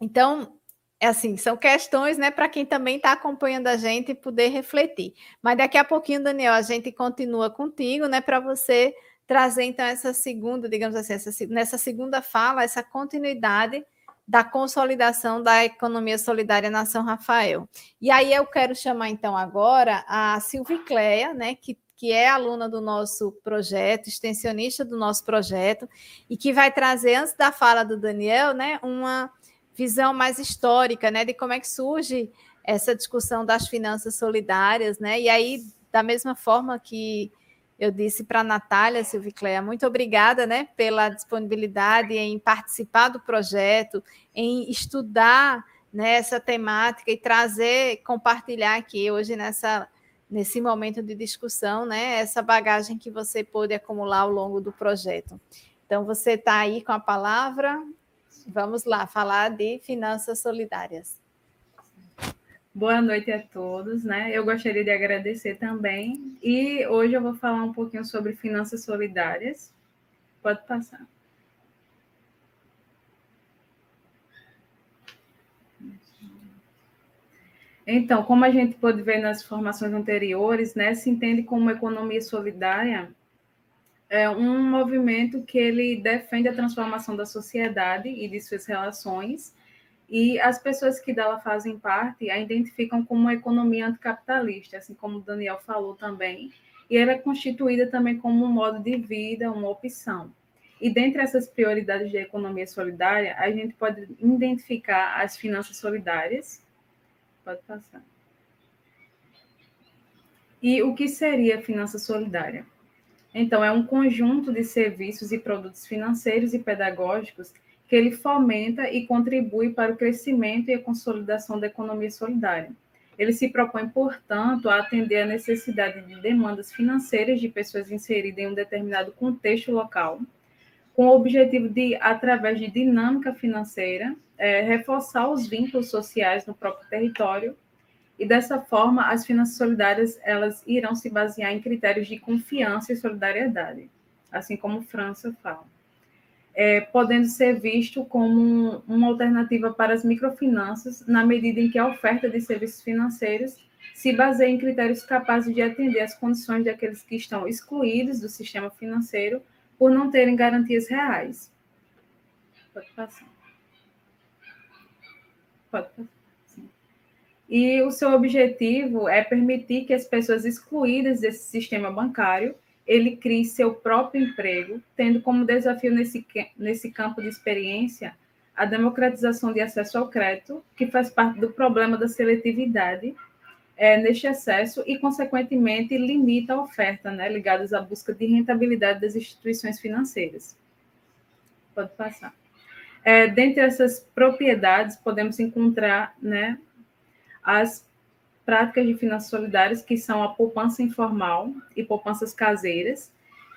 Então, é assim, são questões, né, para quem também está acompanhando a gente poder refletir. Mas daqui a pouquinho, Daniel, a gente continua contigo, né, para você trazer então essa segunda, digamos assim, essa, nessa segunda fala, essa continuidade da consolidação da economia solidária na São Rafael. E aí eu quero chamar então agora a Silvicleia, né, que que é aluna do nosso projeto, extensionista do nosso projeto, e que vai trazer, antes da fala do Daniel, né, uma visão mais histórica, né, de como é que surge essa discussão das finanças solidárias, né? E aí, da mesma forma que eu disse para a Natália Silvicléia, muito obrigada, né, pela disponibilidade em participar do projeto, em estudar né, essa temática e trazer, compartilhar aqui hoje nessa nesse momento de discussão, né, essa bagagem que você pôde acumular ao longo do projeto. Então, você está aí com a palavra, Vamos lá falar de finanças solidárias. Boa noite a todos, né? Eu gostaria de agradecer também. E hoje eu vou falar um pouquinho sobre finanças solidárias. Pode passar. Então, como a gente pode ver nas formações anteriores, né, se entende como economia solidária é um movimento que ele defende a transformação da sociedade e de suas relações, e as pessoas que dela fazem parte a identificam como uma economia anticapitalista, assim como o Daniel falou também, e ela é constituída também como um modo de vida, uma opção. E dentre essas prioridades da economia solidária, a gente pode identificar as finanças solidárias. Pode passar. E o que seria finança solidária? Então, é um conjunto de serviços e produtos financeiros e pedagógicos que ele fomenta e contribui para o crescimento e a consolidação da economia solidária. Ele se propõe, portanto, a atender à necessidade de demandas financeiras de pessoas inseridas em um determinado contexto local, com o objetivo de, através de dinâmica financeira, é, reforçar os vínculos sociais no próprio território e dessa forma as finanças solidárias elas irão se basear em critérios de confiança e solidariedade, assim como França fala, é, podendo ser visto como uma alternativa para as microfinanças na medida em que a oferta de serviços financeiros se baseia em critérios capazes de atender às condições daqueles que estão excluídos do sistema financeiro por não terem garantias reais. Pode passar. Pode passar. E o seu objetivo é permitir que as pessoas excluídas desse sistema bancário ele crie seu próprio emprego, tendo como desafio nesse, nesse campo de experiência a democratização de acesso ao crédito, que faz parte do problema da seletividade é, neste acesso e, consequentemente, limita a oferta, né, ligadas à busca de rentabilidade das instituições financeiras. Pode passar. É, dentre essas propriedades, podemos encontrar né, as práticas de finanças solidárias, que são a poupança informal e poupanças caseiras,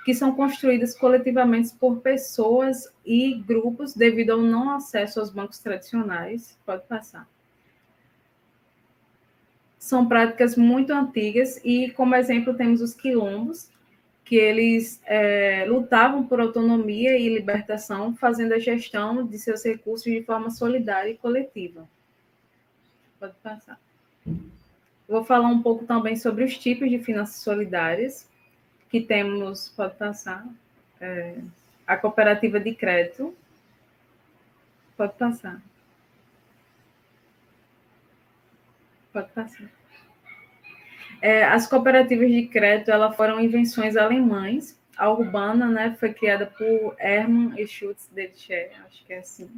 que são construídas coletivamente por pessoas e grupos devido ao não acesso aos bancos tradicionais. Pode passar. São práticas muito antigas e, como exemplo, temos os quilombos, que eles é, lutavam por autonomia e libertação, fazendo a gestão de seus recursos de forma solidária e coletiva. Pode passar. Vou falar um pouco também sobre os tipos de finanças solidárias que temos, pode passar, é, a cooperativa de crédito. Pode passar. Pode passar. É, as cooperativas de crédito elas foram invenções alemães. A urbana né, foi criada por Hermann Schutz Delcher, acho que é assim.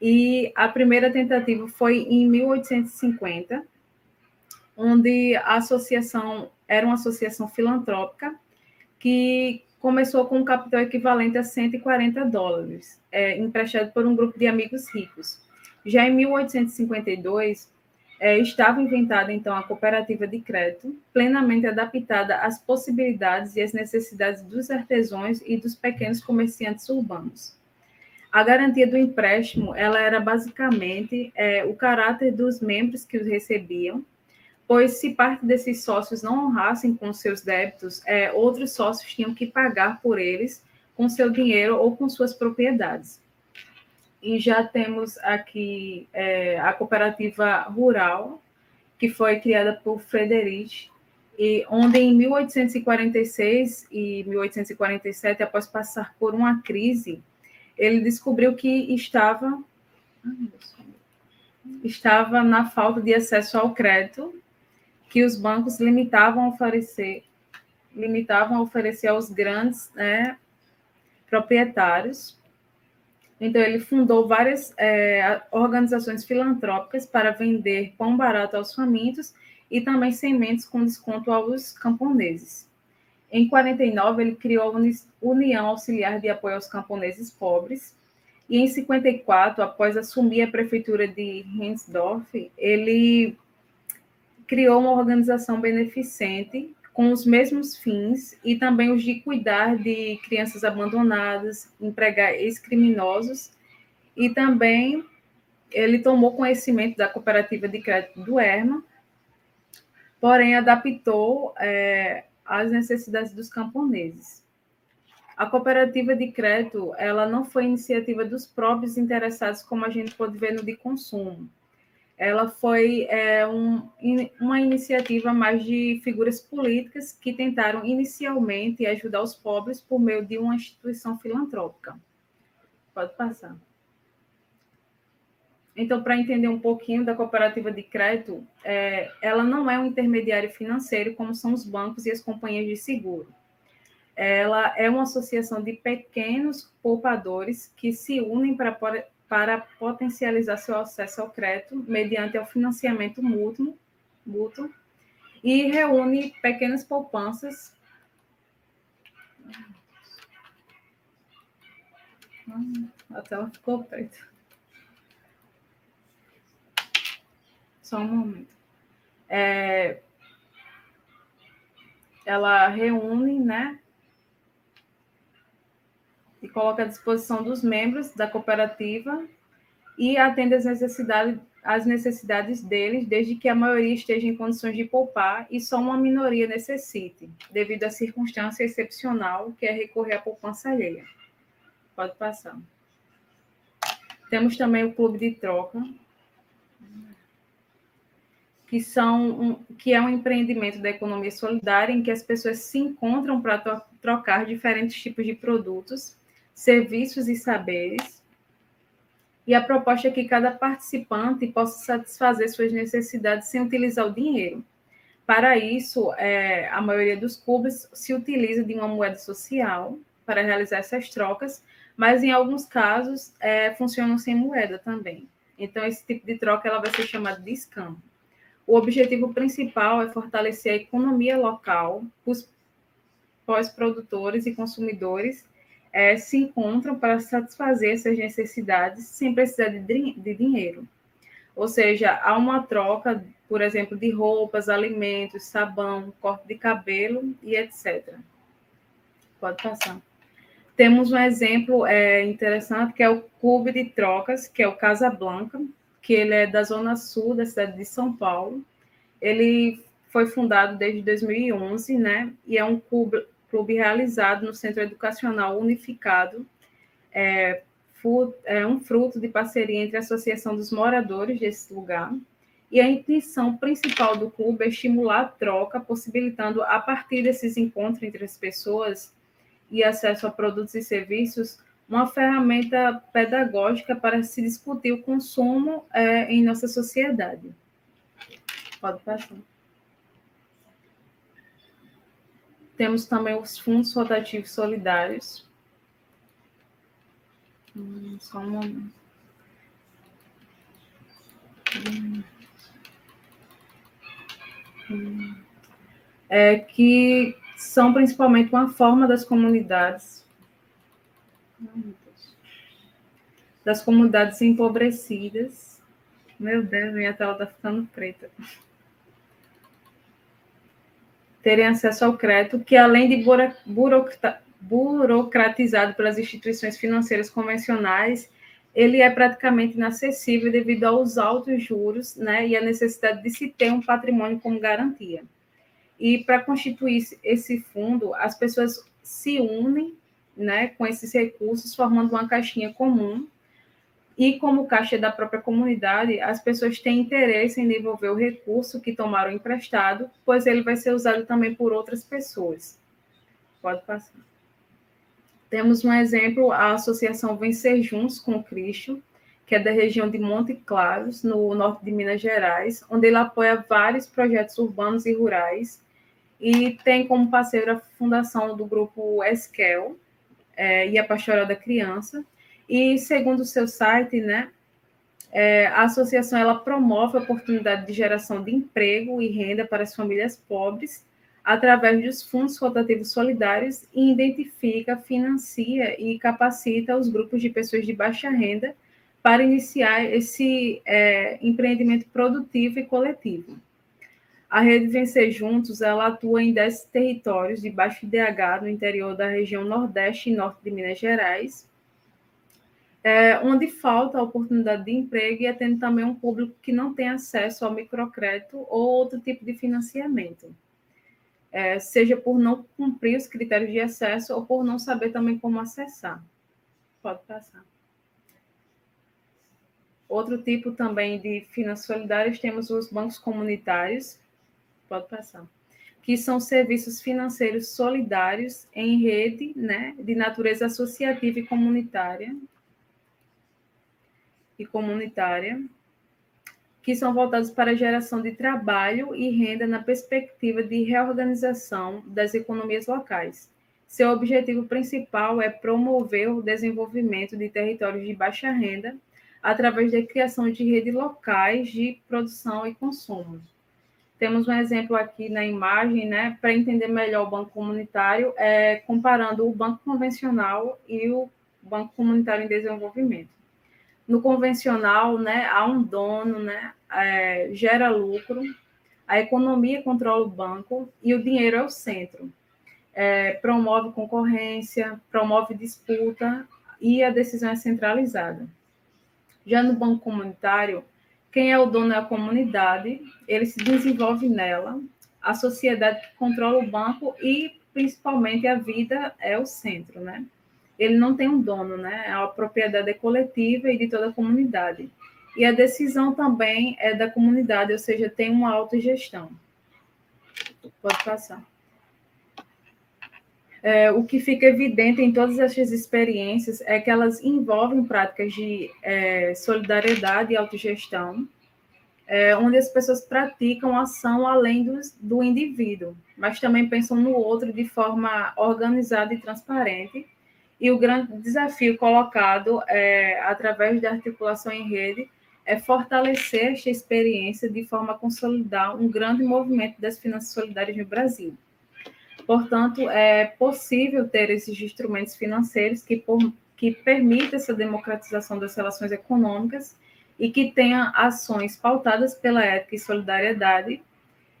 E a primeira tentativa foi em 1850, onde a associação era uma associação filantrópica que começou com um capital equivalente a 140 dólares, é, emprestado por um grupo de amigos ricos. Já em 1852, é, estava inventada, então, a cooperativa de crédito, plenamente adaptada às possibilidades e às necessidades dos artesãos e dos pequenos comerciantes urbanos. A garantia do empréstimo ela era basicamente é, o caráter dos membros que os recebiam, pois se parte desses sócios não honrassem com seus débitos, é, outros sócios tinham que pagar por eles com seu dinheiro ou com suas propriedades. E já temos aqui é, a cooperativa rural, que foi criada por Frederic, e onde em 1846 e 1847, após passar por uma crise, ele descobriu que estava estava na falta de acesso ao crédito que os bancos limitavam a oferecer limitavam a oferecer aos grandes né, proprietários então, ele fundou várias é, organizações filantrópicas para vender pão barato aos famintos e também sementes com desconto aos camponeses. Em 49, ele criou a União Auxiliar de Apoio aos Camponeses Pobres. E em 54, após assumir a prefeitura de Hensdorf, ele criou uma organização beneficente com os mesmos fins e também os de cuidar de crianças abandonadas, empregar ex-criminosos e também ele tomou conhecimento da cooperativa de crédito do ERMA, porém adaptou é, às necessidades dos camponeses. A cooperativa de crédito ela não foi iniciativa dos próprios interessados, como a gente pode ver no de consumo, ela foi é, um, uma iniciativa mais de figuras políticas que tentaram inicialmente ajudar os pobres por meio de uma instituição filantrópica. Pode passar. Então, para entender um pouquinho da cooperativa de crédito, é, ela não é um intermediário financeiro como são os bancos e as companhias de seguro. Ela é uma associação de pequenos poupadores que se unem para para potencializar seu acesso ao crédito mediante o financiamento mútuo, mútuo e reúne pequenas poupanças a tela ficou preta. Só um momento. É, ela reúne, né, e coloca à disposição dos membros da cooperativa e atende às necessidades, às necessidades deles, desde que a maioria esteja em condições de poupar e só uma minoria necessite, devido à circunstância excepcional que é recorrer à poupança alheia. Pode passar. Temos também o clube de troca, que são um, que é um empreendimento da economia solidária em que as pessoas se encontram para trocar diferentes tipos de produtos serviços e saberes. E a proposta é que cada participante possa satisfazer suas necessidades sem utilizar o dinheiro. Para isso, é, a maioria dos clubes se utiliza de uma moeda social para realizar essas trocas, mas em alguns casos é, funcionam sem moeda também. Então, esse tipo de troca ela vai ser chamada de escambo. O objetivo principal é fortalecer a economia local, os pós-produtores e consumidores é, se encontram para satisfazer essas necessidades sem precisar de, de dinheiro. Ou seja, há uma troca, por exemplo, de roupas, alimentos, sabão, corte de cabelo e etc. Pode passar. Temos um exemplo é, interessante que é o Clube de Trocas, que é o Casa Blanca, que ele é da zona sul da cidade de São Paulo. Ele foi fundado desde 2011, né? E é um clube, clube realizado no Centro Educacional Unificado, é, é um fruto de parceria entre a Associação dos Moradores desse lugar e a intenção principal do clube é estimular a troca, possibilitando, a partir desses encontros entre as pessoas e acesso a produtos e serviços, uma ferramenta pedagógica para se discutir o consumo é, em nossa sociedade. Pode passar. Temos também os fundos rotativos solidários. Hum, só um momento. Hum. É, que são principalmente uma forma das comunidades das comunidades empobrecidas. Meu Deus, minha tela está ficando preta. Terem acesso ao crédito, que além de burocratizado pelas instituições financeiras convencionais, ele é praticamente inacessível devido aos altos juros né, e a necessidade de se ter um patrimônio como garantia. E para constituir esse fundo, as pessoas se unem né, com esses recursos, formando uma caixinha comum. E como caixa da própria comunidade, as pessoas têm interesse em devolver o recurso que tomaram emprestado, pois ele vai ser usado também por outras pessoas. Pode passar. Temos um exemplo, a Associação Vencer Juntos com Cristo, que é da região de Monte Claros, no norte de Minas Gerais, onde ele apoia vários projetos urbanos e rurais, e tem como parceiro a fundação do grupo Esquel é, e a Pastoral da Criança. E segundo o seu site, né, é, a associação ela promove a oportunidade de geração de emprego e renda para as famílias pobres através dos fundos rotativos solidários e identifica, financia e capacita os grupos de pessoas de baixa renda para iniciar esse é, empreendimento produtivo e coletivo. A Rede Vencer Juntos ela atua em 10 territórios de baixo IDH no interior da região Nordeste e Norte de Minas Gerais, é, onde falta a oportunidade de emprego e atende também um público que não tem acesso ao microcrédito ou outro tipo de financiamento é, seja por não cumprir os critérios de acesso ou por não saber também como acessar. Pode passar. Outro tipo também de finanças solidárias temos os bancos comunitários. Pode passar. Que são serviços financeiros solidários em rede, né, de natureza associativa e comunitária. E comunitária, que são voltados para a geração de trabalho e renda na perspectiva de reorganização das economias locais. Seu objetivo principal é promover o desenvolvimento de territórios de baixa renda através da criação de redes locais de produção e consumo. Temos um exemplo aqui na imagem, né, para entender melhor o banco comunitário, é, comparando o banco convencional e o banco comunitário em desenvolvimento. No convencional, né, há um dono, né, é, gera lucro, a economia controla o banco e o dinheiro é o centro. É, promove concorrência, promove disputa e a decisão é centralizada. Já no banco comunitário, quem é o dono é a comunidade, ele se desenvolve nela, a sociedade que controla o banco e principalmente a vida é o centro, né? Ele não tem um dono, né? A propriedade é coletiva e de toda a comunidade. E a decisão também é da comunidade, ou seja, tem uma autogestão. Pode passar. É, o que fica evidente em todas essas experiências é que elas envolvem práticas de é, solidariedade e autogestão, é, onde as pessoas praticam ação além do, do indivíduo, mas também pensam no outro de forma organizada e transparente. E o grande desafio colocado é, através da articulação em rede é fortalecer esta experiência de forma a consolidar um grande movimento das finanças solidárias no Brasil. Portanto, é possível ter esses instrumentos financeiros que, por, que permitam essa democratização das relações econômicas e que tenha ações pautadas pela ética e solidariedade,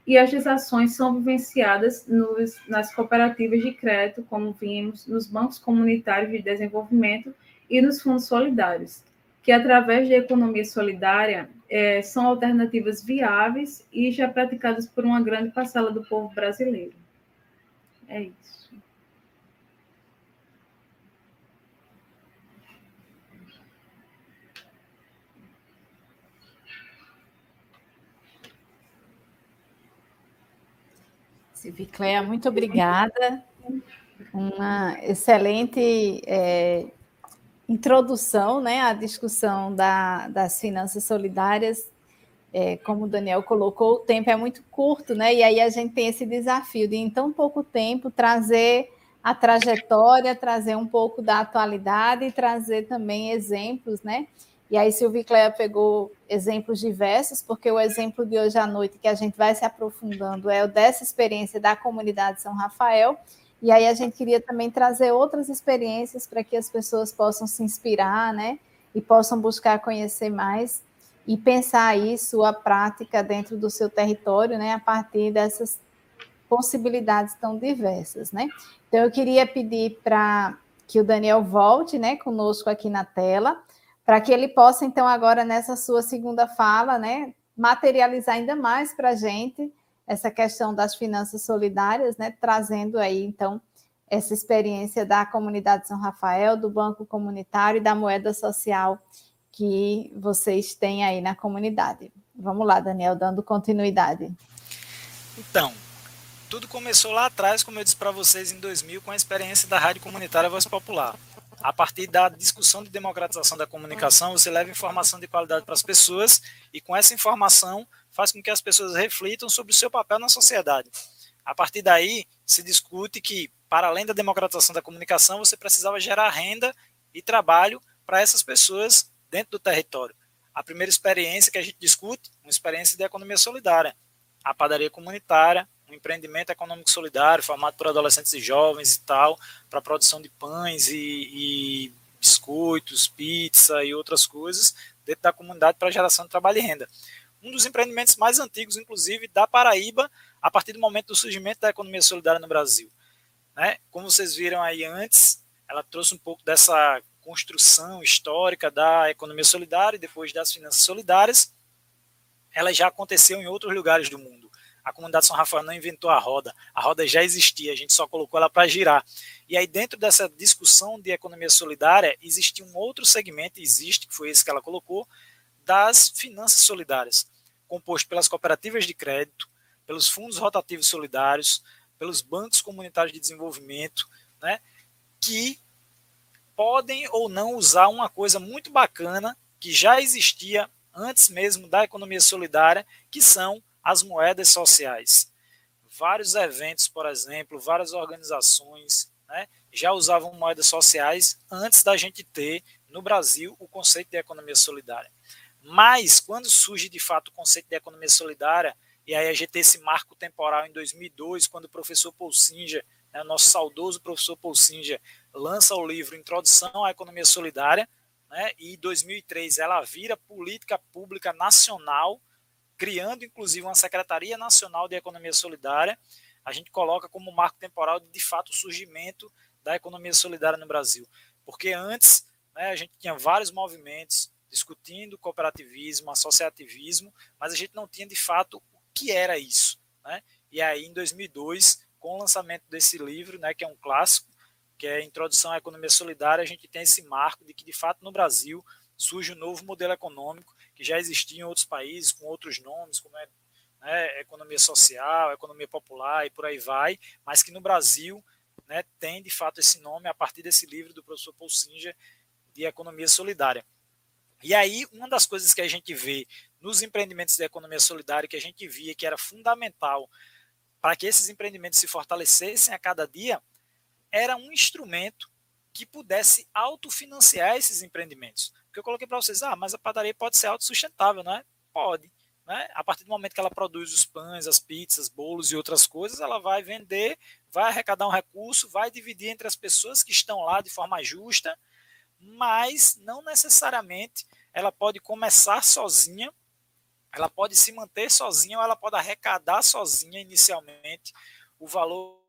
e estas ações são vivenciadas nos, nas cooperativas de crédito, como vimos, nos bancos comunitários de desenvolvimento e nos fundos solidários, que através da economia solidária é, são alternativas viáveis e já praticadas por uma grande parcela do povo brasileiro. É isso. Cicleia, muito obrigada. Uma excelente é, introdução né, à discussão da, das finanças solidárias é, como o Daniel colocou, o tempo é muito curto, né? E aí a gente tem esse desafio de, em tão pouco tempo, trazer a trajetória, trazer um pouco da atualidade e trazer também exemplos, né? E aí Silvia Cleia pegou exemplos diversos, porque o exemplo de hoje à noite que a gente vai se aprofundando é o dessa experiência da comunidade São Rafael, e aí a gente queria também trazer outras experiências para que as pessoas possam se inspirar, né? E possam buscar conhecer mais e pensar aí sua prática dentro do seu território, né? A partir dessas possibilidades tão diversas, né? Então eu queria pedir para que o Daniel volte, né, conosco aqui na tela, para que ele possa então agora nessa sua segunda fala, né, materializar ainda mais para a gente essa questão das finanças solidárias, né, trazendo aí, então, essa experiência da comunidade São Rafael, do Banco Comunitário e da moeda social que vocês têm aí na comunidade. Vamos lá, Daniel, dando continuidade. Então, tudo começou lá atrás, como eu disse para vocês, em 2000, com a experiência da Rádio Comunitária Voz Popular. A partir da discussão de democratização da comunicação, você leva informação de qualidade para as pessoas e com essa informação faz com que as pessoas reflitam sobre o seu papel na sociedade. A partir daí, se discute que, para além da democratização da comunicação, você precisava gerar renda e trabalho para essas pessoas dentro do território. A primeira experiência que a gente discute, uma experiência de economia solidária. A padaria comunitária, um empreendimento econômico solidário formado por adolescentes e jovens e tal, para produção de pães e, e biscoitos, pizza e outras coisas dentro da comunidade para geração de trabalho e renda um dos empreendimentos mais antigos, inclusive, da Paraíba, a partir do momento do surgimento da economia solidária no Brasil. Né? Como vocês viram aí antes, ela trouxe um pouco dessa construção histórica da economia solidária e depois das finanças solidárias. Ela já aconteceu em outros lugares do mundo. A comunidade São Rafael não inventou a roda, a roda já existia, a gente só colocou ela para girar. E aí, dentro dessa discussão de economia solidária, existe um outro segmento, existe, que foi esse que ela colocou, das finanças solidárias composto pelas cooperativas de crédito, pelos fundos rotativos solidários, pelos bancos comunitários de desenvolvimento, né, que podem ou não usar uma coisa muito bacana que já existia antes mesmo da economia solidária, que são as moedas sociais. Vários eventos, por exemplo, várias organizações né, já usavam moedas sociais antes da gente ter no Brasil o conceito de economia solidária. Mas, quando surge de fato o conceito de economia solidária, e aí a gente tem esse marco temporal em 2002, quando o professor Paul Singer, né, nosso saudoso professor Paul Singer, lança o livro Introdução à Economia Solidária, né, e em 2003 ela vira política pública nacional, criando inclusive uma Secretaria Nacional de Economia Solidária, a gente coloca como marco temporal de, de fato o surgimento da economia solidária no Brasil. Porque antes né, a gente tinha vários movimentos, discutindo cooperativismo, associativismo, mas a gente não tinha de fato o que era isso. Né? E aí, em 2002, com o lançamento desse livro, né, que é um clássico, que é a Introdução à Economia Solidária, a gente tem esse marco de que, de fato, no Brasil surge um novo modelo econômico que já existia em outros países com outros nomes, como é né, economia social, economia popular e por aí vai, mas que no Brasil né, tem de fato esse nome a partir desse livro do professor Paul Singer de economia solidária. E aí, uma das coisas que a gente vê nos empreendimentos de economia solidária, que a gente via que era fundamental para que esses empreendimentos se fortalecessem a cada dia, era um instrumento que pudesse autofinanciar esses empreendimentos. Porque eu coloquei para vocês, ah, mas a padaria pode ser autossustentável, não é? Pode. Né? A partir do momento que ela produz os pães, as pizzas, bolos e outras coisas, ela vai vender, vai arrecadar um recurso, vai dividir entre as pessoas que estão lá de forma justa mas não necessariamente ela pode começar sozinha, ela pode se manter sozinha ou ela pode arrecadar sozinha inicialmente o valor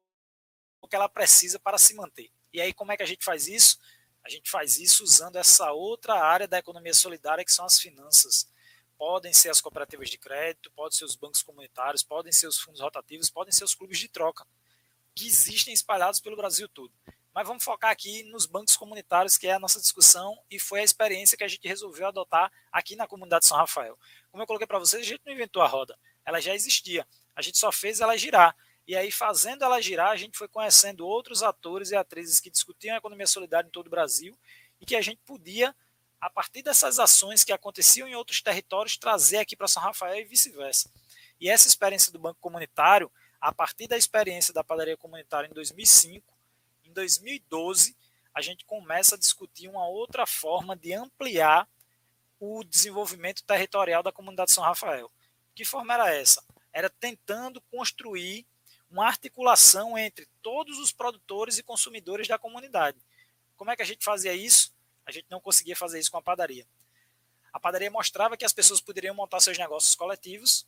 que ela precisa para se manter. E aí como é que a gente faz isso? A gente faz isso usando essa outra área da economia solidária que são as finanças. Podem ser as cooperativas de crédito, podem ser os bancos comunitários, podem ser os fundos rotativos, podem ser os clubes de troca, que existem espalhados pelo Brasil todo. Mas vamos focar aqui nos bancos comunitários, que é a nossa discussão e foi a experiência que a gente resolveu adotar aqui na comunidade de São Rafael. Como eu coloquei para vocês, a gente não inventou a roda, ela já existia. A gente só fez ela girar. E aí, fazendo ela girar, a gente foi conhecendo outros atores e atrizes que discutiam a economia solidária em todo o Brasil e que a gente podia, a partir dessas ações que aconteciam em outros territórios, trazer aqui para São Rafael e vice-versa. E essa experiência do Banco Comunitário, a partir da experiência da padaria comunitária em 2005, em 2012, a gente começa a discutir uma outra forma de ampliar o desenvolvimento territorial da comunidade de São Rafael. Que forma era essa? Era tentando construir uma articulação entre todos os produtores e consumidores da comunidade. Como é que a gente fazia isso? A gente não conseguia fazer isso com a padaria. A padaria mostrava que as pessoas poderiam montar seus negócios coletivos.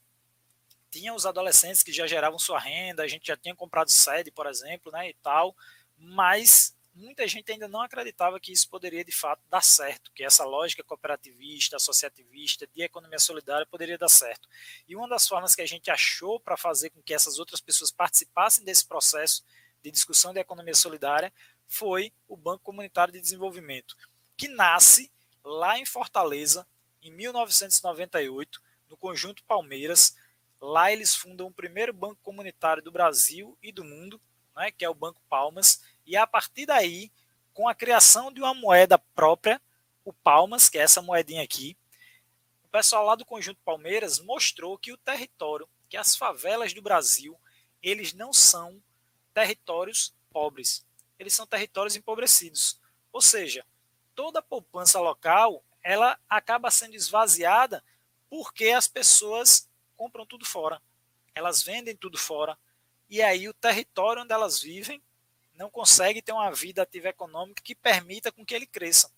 Tinha os adolescentes que já geravam sua renda, a gente já tinha comprado sede, por exemplo, né, e tal, mas muita gente ainda não acreditava que isso poderia de fato dar certo, que essa lógica cooperativista, associativista, de economia solidária poderia dar certo. E uma das formas que a gente achou para fazer com que essas outras pessoas participassem desse processo de discussão de economia solidária foi o Banco Comunitário de Desenvolvimento, que nasce lá em Fortaleza, em 1998, no Conjunto Palmeiras. Lá eles fundam o primeiro banco comunitário do Brasil e do mundo, né, que é o Banco Palmas, e a partir daí, com a criação de uma moeda própria, o Palmas, que é essa moedinha aqui, o pessoal lá do Conjunto Palmeiras mostrou que o território, que as favelas do Brasil, eles não são territórios pobres, eles são territórios empobrecidos. Ou seja, toda a poupança local, ela acaba sendo esvaziada porque as pessoas compram tudo fora. Elas vendem tudo fora. E aí o território onde elas vivem não consegue ter uma vida ativa econômica que permita com que ele cresça.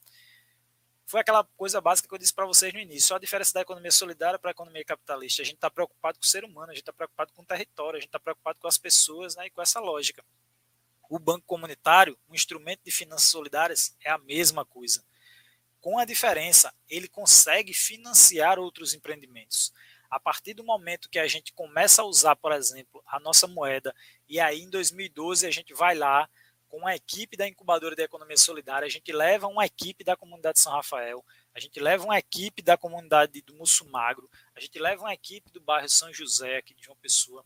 Foi aquela coisa básica que eu disse para vocês no início. Só a diferença da economia solidária para a economia capitalista. A gente está preocupado com o ser humano, a gente está preocupado com o território, a gente está preocupado com as pessoas né, e com essa lógica. O banco comunitário, um instrumento de finanças solidárias, é a mesma coisa. Com a diferença, ele consegue financiar outros empreendimentos. A partir do momento que a gente começa a usar, por exemplo, a nossa moeda, e aí em 2012 a gente vai lá com a equipe da incubadora da economia solidária, a gente leva uma equipe da comunidade de São Rafael, a gente leva uma equipe da comunidade do Mussumagro, a gente leva uma equipe do bairro São José, aqui de João Pessoa,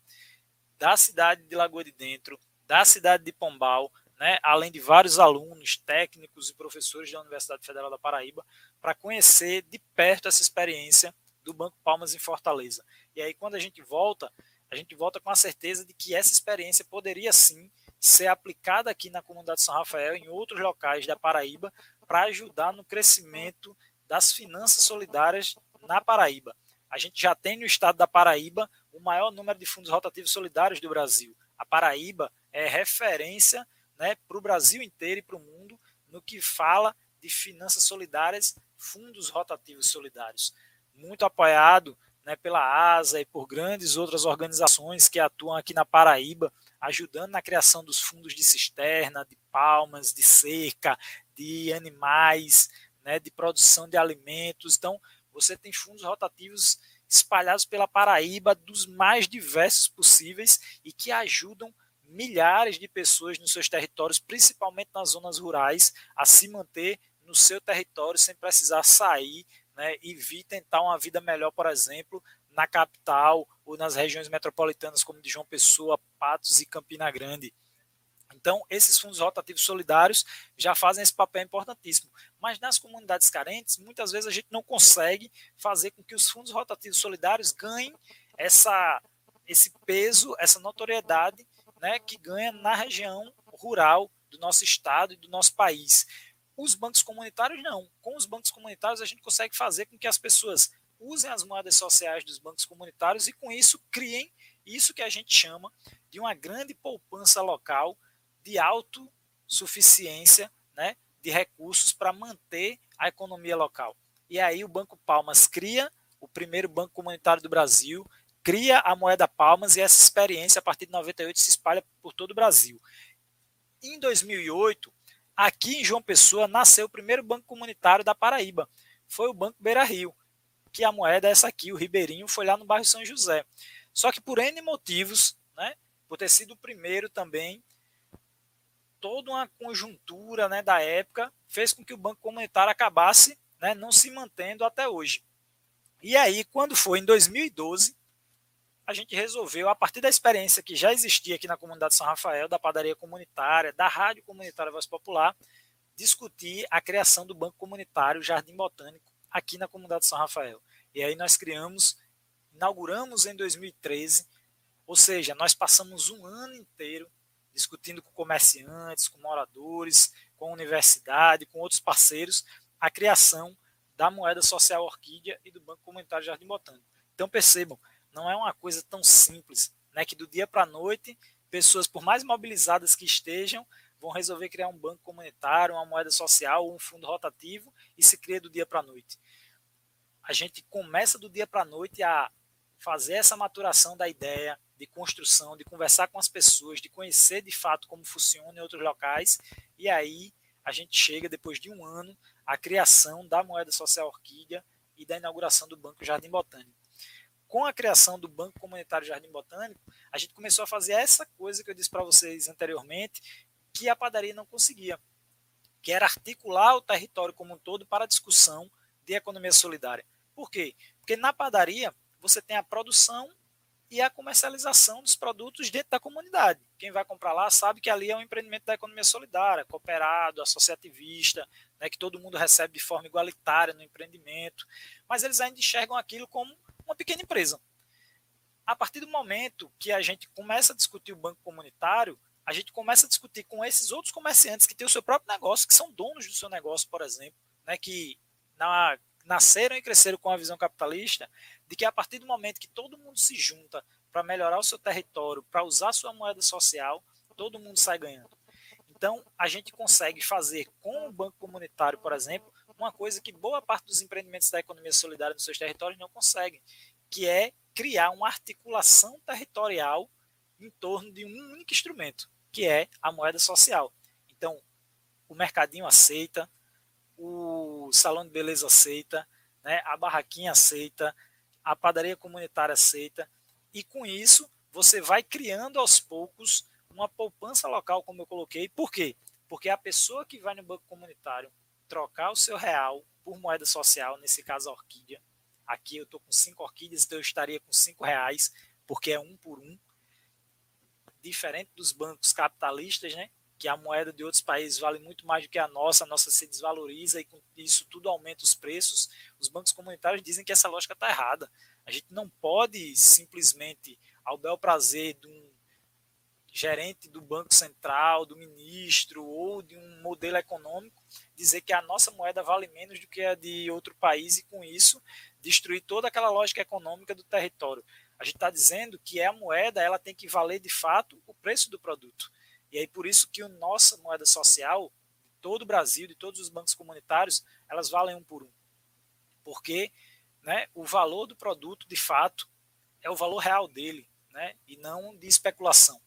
da cidade de Lagoa de Dentro, da cidade de Pombal, né, além de vários alunos, técnicos e professores da Universidade Federal da Paraíba, para conhecer de perto essa experiência do Banco Palmas em Fortaleza. E aí, quando a gente volta, a gente volta com a certeza de que essa experiência poderia sim ser aplicada aqui na comunidade de São Rafael, em outros locais da Paraíba, para ajudar no crescimento das finanças solidárias na Paraíba. A gente já tem no estado da Paraíba o maior número de fundos rotativos solidários do Brasil. A Paraíba é referência né, para o Brasil inteiro e para o mundo no que fala de finanças solidárias, fundos rotativos solidários muito apoiado né, pela ASA e por grandes outras organizações que atuam aqui na Paraíba, ajudando na criação dos fundos de cisterna, de palmas, de cerca, de animais, né, de produção de alimentos. Então, você tem fundos rotativos espalhados pela Paraíba dos mais diversos possíveis e que ajudam milhares de pessoas nos seus territórios, principalmente nas zonas rurais, a se manter no seu território sem precisar sair né, e vir tentar uma vida melhor, por exemplo, na capital ou nas regiões metropolitanas como de João Pessoa, Patos e Campina Grande. Então, esses fundos rotativos solidários já fazem esse papel importantíssimo. Mas nas comunidades carentes, muitas vezes a gente não consegue fazer com que os fundos rotativos solidários ganhem essa, esse peso, essa notoriedade né, que ganha na região rural do nosso estado e do nosso país. Os bancos comunitários não. Com os bancos comunitários a gente consegue fazer com que as pessoas usem as moedas sociais dos bancos comunitários e com isso criem isso que a gente chama de uma grande poupança local de autossuficiência né, de recursos para manter a economia local. E aí o Banco Palmas cria o primeiro banco comunitário do Brasil, cria a moeda Palmas e essa experiência a partir de 98 se espalha por todo o Brasil. Em 2008, Aqui em João Pessoa nasceu o primeiro banco comunitário da Paraíba. Foi o Banco Beira Rio, que a moeda é essa aqui, o Ribeirinho, foi lá no bairro São José. Só que por N motivos, né, por ter sido o primeiro também, toda uma conjuntura né, da época fez com que o Banco Comunitário acabasse né, não se mantendo até hoje. E aí, quando foi em 2012, a gente resolveu, a partir da experiência que já existia aqui na comunidade São Rafael, da padaria comunitária, da rádio comunitária Voz Popular, discutir a criação do Banco Comunitário Jardim Botânico aqui na comunidade São Rafael. E aí nós criamos, inauguramos em 2013, ou seja, nós passamos um ano inteiro discutindo com comerciantes, com moradores, com a universidade, com outros parceiros, a criação da moeda social Orquídea e do Banco Comunitário Jardim Botânico. Então percebam, não é uma coisa tão simples, né, que do dia para a noite, pessoas, por mais mobilizadas que estejam, vão resolver criar um banco comunitário, uma moeda social, um fundo rotativo e se cria do dia para a noite. A gente começa do dia para a noite a fazer essa maturação da ideia de construção, de conversar com as pessoas, de conhecer de fato como funciona em outros locais, e aí a gente chega, depois de um ano, à criação da moeda social Orquídea e da inauguração do Banco Jardim Botânico com a criação do Banco Comunitário Jardim Botânico, a gente começou a fazer essa coisa que eu disse para vocês anteriormente, que a padaria não conseguia, que era articular o território como um todo para a discussão de economia solidária. Por quê? Porque na padaria você tem a produção e a comercialização dos produtos dentro da comunidade. Quem vai comprar lá sabe que ali é um empreendimento da economia solidária, cooperado, associativista, né, que todo mundo recebe de forma igualitária no empreendimento, mas eles ainda enxergam aquilo como uma pequena empresa. A partir do momento que a gente começa a discutir o banco comunitário, a gente começa a discutir com esses outros comerciantes que têm o seu próprio negócio, que são donos do seu negócio, por exemplo, né, que na, nasceram e cresceram com a visão capitalista, de que a partir do momento que todo mundo se junta para melhorar o seu território, para usar sua moeda social, todo mundo sai ganhando. Então, a gente consegue fazer com o banco comunitário, por exemplo, uma coisa que boa parte dos empreendimentos da economia solidária nos seus territórios não conseguem, que é criar uma articulação territorial em torno de um único instrumento, que é a moeda social. Então, o mercadinho aceita, o salão de beleza aceita, né, a barraquinha aceita, a padaria comunitária aceita, e com isso você vai criando aos poucos uma poupança local, como eu coloquei. Por quê? Porque a pessoa que vai no banco comunitário trocar o seu real por moeda social, nesse caso a orquídea. Aqui eu estou com cinco orquídeas, então eu estaria com cinco reais, porque é um por um. Diferente dos bancos capitalistas, né? que a moeda de outros países vale muito mais do que a nossa, a nossa se desvaloriza e com isso tudo aumenta os preços. Os bancos comunitários dizem que essa lógica está errada. A gente não pode simplesmente, ao bel prazer de um gerente do Banco Central, do ministro ou de um modelo econômico, dizer que a nossa moeda vale menos do que a de outro país e, com isso, destruir toda aquela lógica econômica do território. A gente está dizendo que a moeda ela tem que valer de fato o preço do produto. E aí por isso que a nossa moeda social, de todo o Brasil, de todos os bancos comunitários, elas valem um por um. Porque né, o valor do produto, de fato, é o valor real dele, né, e não de especulação.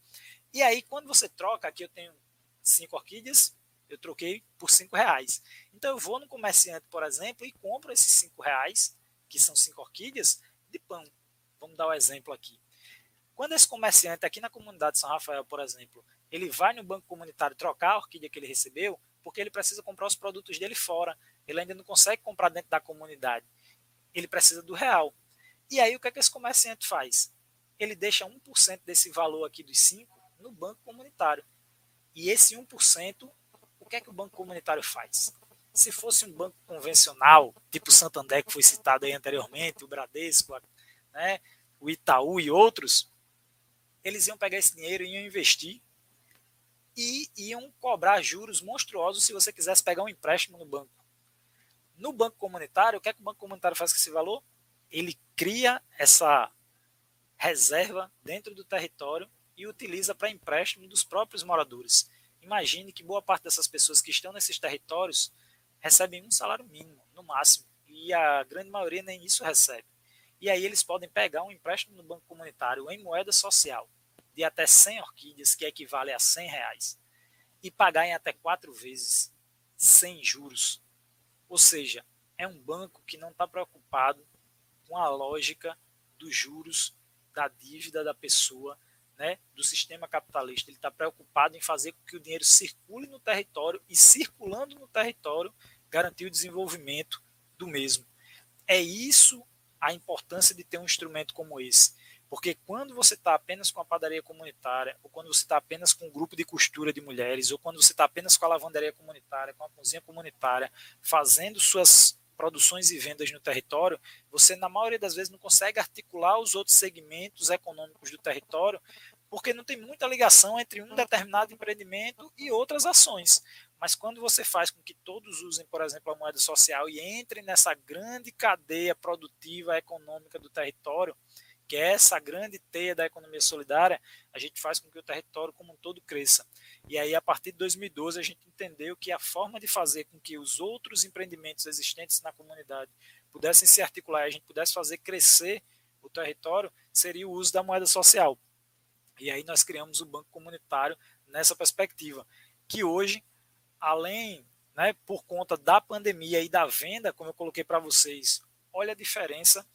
E aí, quando você troca, aqui eu tenho cinco orquídeas, eu troquei por cinco reais. Então eu vou no comerciante, por exemplo, e compro esses cinco reais, que são cinco orquídeas, de pão. Vamos dar um exemplo aqui. Quando esse comerciante aqui na comunidade de São Rafael, por exemplo, ele vai no banco comunitário trocar a orquídea que ele recebeu, porque ele precisa comprar os produtos dele fora. Ele ainda não consegue comprar dentro da comunidade. Ele precisa do real. E aí o que, é que esse comerciante faz? Ele deixa 1% desse valor aqui dos 5 no banco comunitário. E esse 1%, o que é que o banco comunitário faz? Se fosse um banco convencional, tipo o Santander, que foi citado aí anteriormente, o Bradesco, né, o Itaú e outros, eles iam pegar esse dinheiro e iam investir e iam cobrar juros monstruosos se você quisesse pegar um empréstimo no banco. No banco comunitário, o que é que o banco comunitário faz com esse valor? Ele cria essa reserva dentro do território e utiliza para empréstimo dos próprios moradores. Imagine que boa parte dessas pessoas que estão nesses territórios recebem um salário mínimo, no máximo, e a grande maioria nem isso recebe. E aí eles podem pegar um empréstimo no banco comunitário em moeda social de até 100 orquídeas, que equivale a 100 reais, e pagar em até quatro vezes sem juros. Ou seja, é um banco que não está preocupado com a lógica dos juros da dívida da pessoa né, do sistema capitalista. Ele está preocupado em fazer com que o dinheiro circule no território e, circulando no território, garantir o desenvolvimento do mesmo. É isso a importância de ter um instrumento como esse. Porque quando você está apenas com a padaria comunitária, ou quando você está apenas com um grupo de costura de mulheres, ou quando você está apenas com a lavanderia comunitária, com a cozinha comunitária, fazendo suas produções e vendas no território, você, na maioria das vezes, não consegue articular os outros segmentos econômicos do território, porque não tem muita ligação entre um determinado empreendimento e outras ações. Mas quando você faz com que todos usem, por exemplo, a moeda social e entrem nessa grande cadeia produtiva econômica do território, que é essa grande teia da economia solidária, a gente faz com que o território como um todo cresça. E aí, a partir de 2012, a gente entendeu que a forma de fazer com que os outros empreendimentos existentes na comunidade pudessem se articular e a gente pudesse fazer crescer o território seria o uso da moeda social. E aí nós criamos o Banco Comunitário nessa perspectiva, que hoje, além, né, por conta da pandemia e da venda, como eu coloquei para vocês, olha a diferença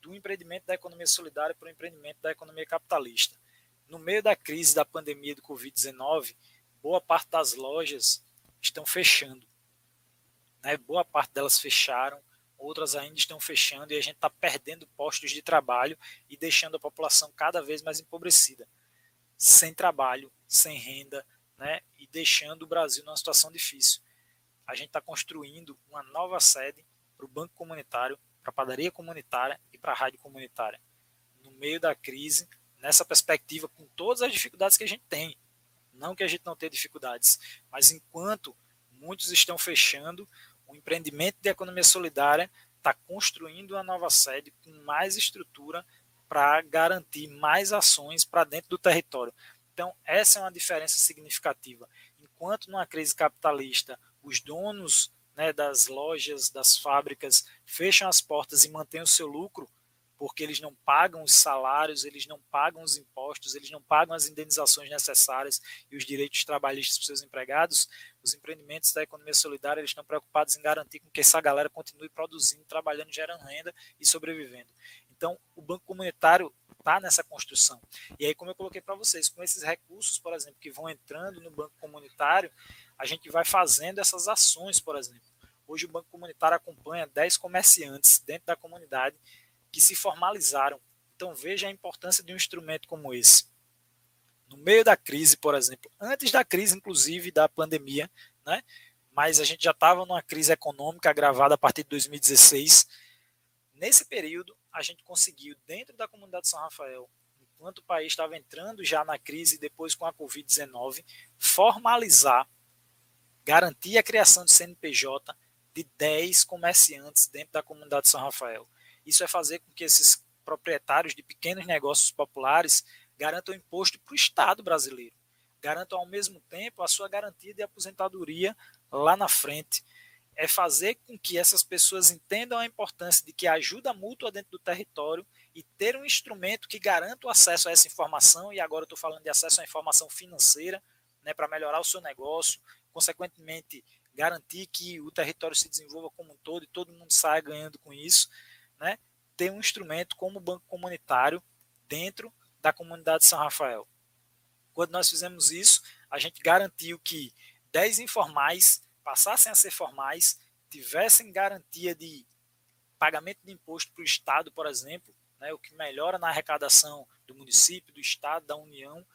do empreendimento da economia solidária para o empreendimento da economia capitalista. No meio da crise da pandemia do Covid-19, boa parte das lojas estão fechando. Né? Boa parte delas fecharam, outras ainda estão fechando e a gente está perdendo postos de trabalho e deixando a população cada vez mais empobrecida, sem trabalho, sem renda, né? e deixando o Brasil numa situação difícil. A gente está construindo uma nova sede para o Banco Comunitário para a padaria comunitária e para a rádio comunitária. No meio da crise, nessa perspectiva, com todas as dificuldades que a gente tem. Não que a gente não tenha dificuldades, mas enquanto muitos estão fechando, o empreendimento de economia solidária está construindo uma nova sede com mais estrutura para garantir mais ações para dentro do território. Então, essa é uma diferença significativa. Enquanto numa crise capitalista, os donos né, das lojas, das fábricas, fecham as portas e mantêm o seu lucro, porque eles não pagam os salários, eles não pagam os impostos, eles não pagam as indenizações necessárias e os direitos trabalhistas para seus empregados, os empreendimentos da economia solidária eles estão preocupados em garantir que essa galera continue produzindo, trabalhando, gerando renda e sobrevivendo. Então, o Banco Comunitário está nessa construção. E aí, como eu coloquei para vocês, com esses recursos, por exemplo, que vão entrando no Banco Comunitário, a gente vai fazendo essas ações, por exemplo. Hoje o Banco Comunitário acompanha 10 comerciantes dentro da comunidade que se formalizaram. Então veja a importância de um instrumento como esse. No meio da crise, por exemplo, antes da crise, inclusive, da pandemia, né? mas a gente já estava numa crise econômica agravada a partir de 2016. Nesse período, a gente conseguiu, dentro da comunidade de São Rafael, enquanto o país estava entrando já na crise, depois com a Covid-19, formalizar garantir a criação de CNPJ de 10 comerciantes dentro da comunidade de São Rafael. Isso é fazer com que esses proprietários de pequenos negócios populares garantam imposto para o Estado brasileiro, garantam ao mesmo tempo a sua garantia de aposentadoria lá na frente. É fazer com que essas pessoas entendam a importância de que a ajuda mútua dentro do território e ter um instrumento que garanta o acesso a essa informação, e agora estou falando de acesso à informação financeira, né, para melhorar o seu negócio, consequentemente garantir que o território se desenvolva como um todo e todo mundo saia ganhando com isso, né? ter um instrumento como o Banco Comunitário dentro da comunidade de São Rafael. Quando nós fizemos isso, a gente garantiu que 10 informais passassem a ser formais, tivessem garantia de pagamento de imposto para o Estado, por exemplo, né, o que melhora na arrecadação do município, do Estado, da União,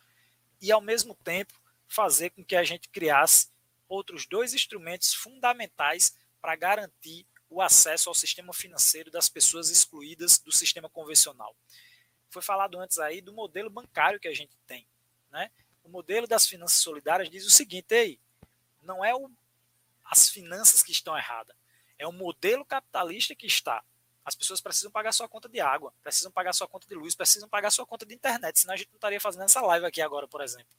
e ao mesmo tempo fazer com que a gente criasse outros dois instrumentos fundamentais para garantir o acesso ao sistema financeiro das pessoas excluídas do sistema convencional. Foi falado antes aí do modelo bancário que a gente tem. Né? O modelo das finanças solidárias diz o seguinte: aí, não é o, as finanças que estão erradas, é o modelo capitalista que está. As pessoas precisam pagar sua conta de água, precisam pagar sua conta de luz, precisam pagar sua conta de internet, senão a gente não estaria fazendo essa live aqui agora, por exemplo.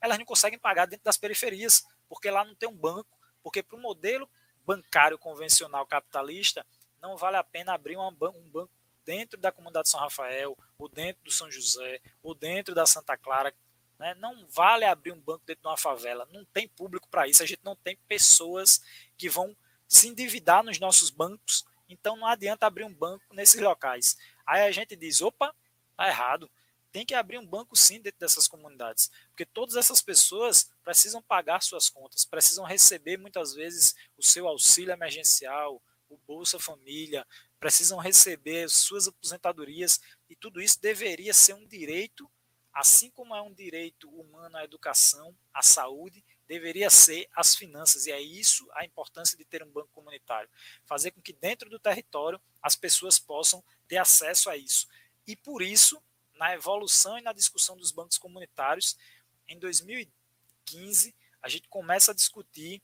Elas não conseguem pagar dentro das periferias, porque lá não tem um banco, porque para o modelo bancário convencional capitalista, não vale a pena abrir um banco dentro da comunidade de São Rafael, ou dentro do São José, ou dentro da Santa Clara. Né? Não vale abrir um banco dentro de uma favela. Não tem público para isso. A gente não tem pessoas que vão se endividar nos nossos bancos. Então não adianta abrir um banco nesses locais. Aí a gente diz: opa, tá errado tem que abrir um banco sim dentro dessas comunidades, porque todas essas pessoas precisam pagar suas contas, precisam receber muitas vezes o seu auxílio emergencial, o Bolsa Família, precisam receber suas aposentadorias, e tudo isso deveria ser um direito, assim como é um direito humano à educação, à saúde, deveria ser as finanças. E é isso a importância de ter um banco comunitário. Fazer com que dentro do território as pessoas possam ter acesso a isso. E por isso, na evolução e na discussão dos bancos comunitários, em 2015, a gente começa a discutir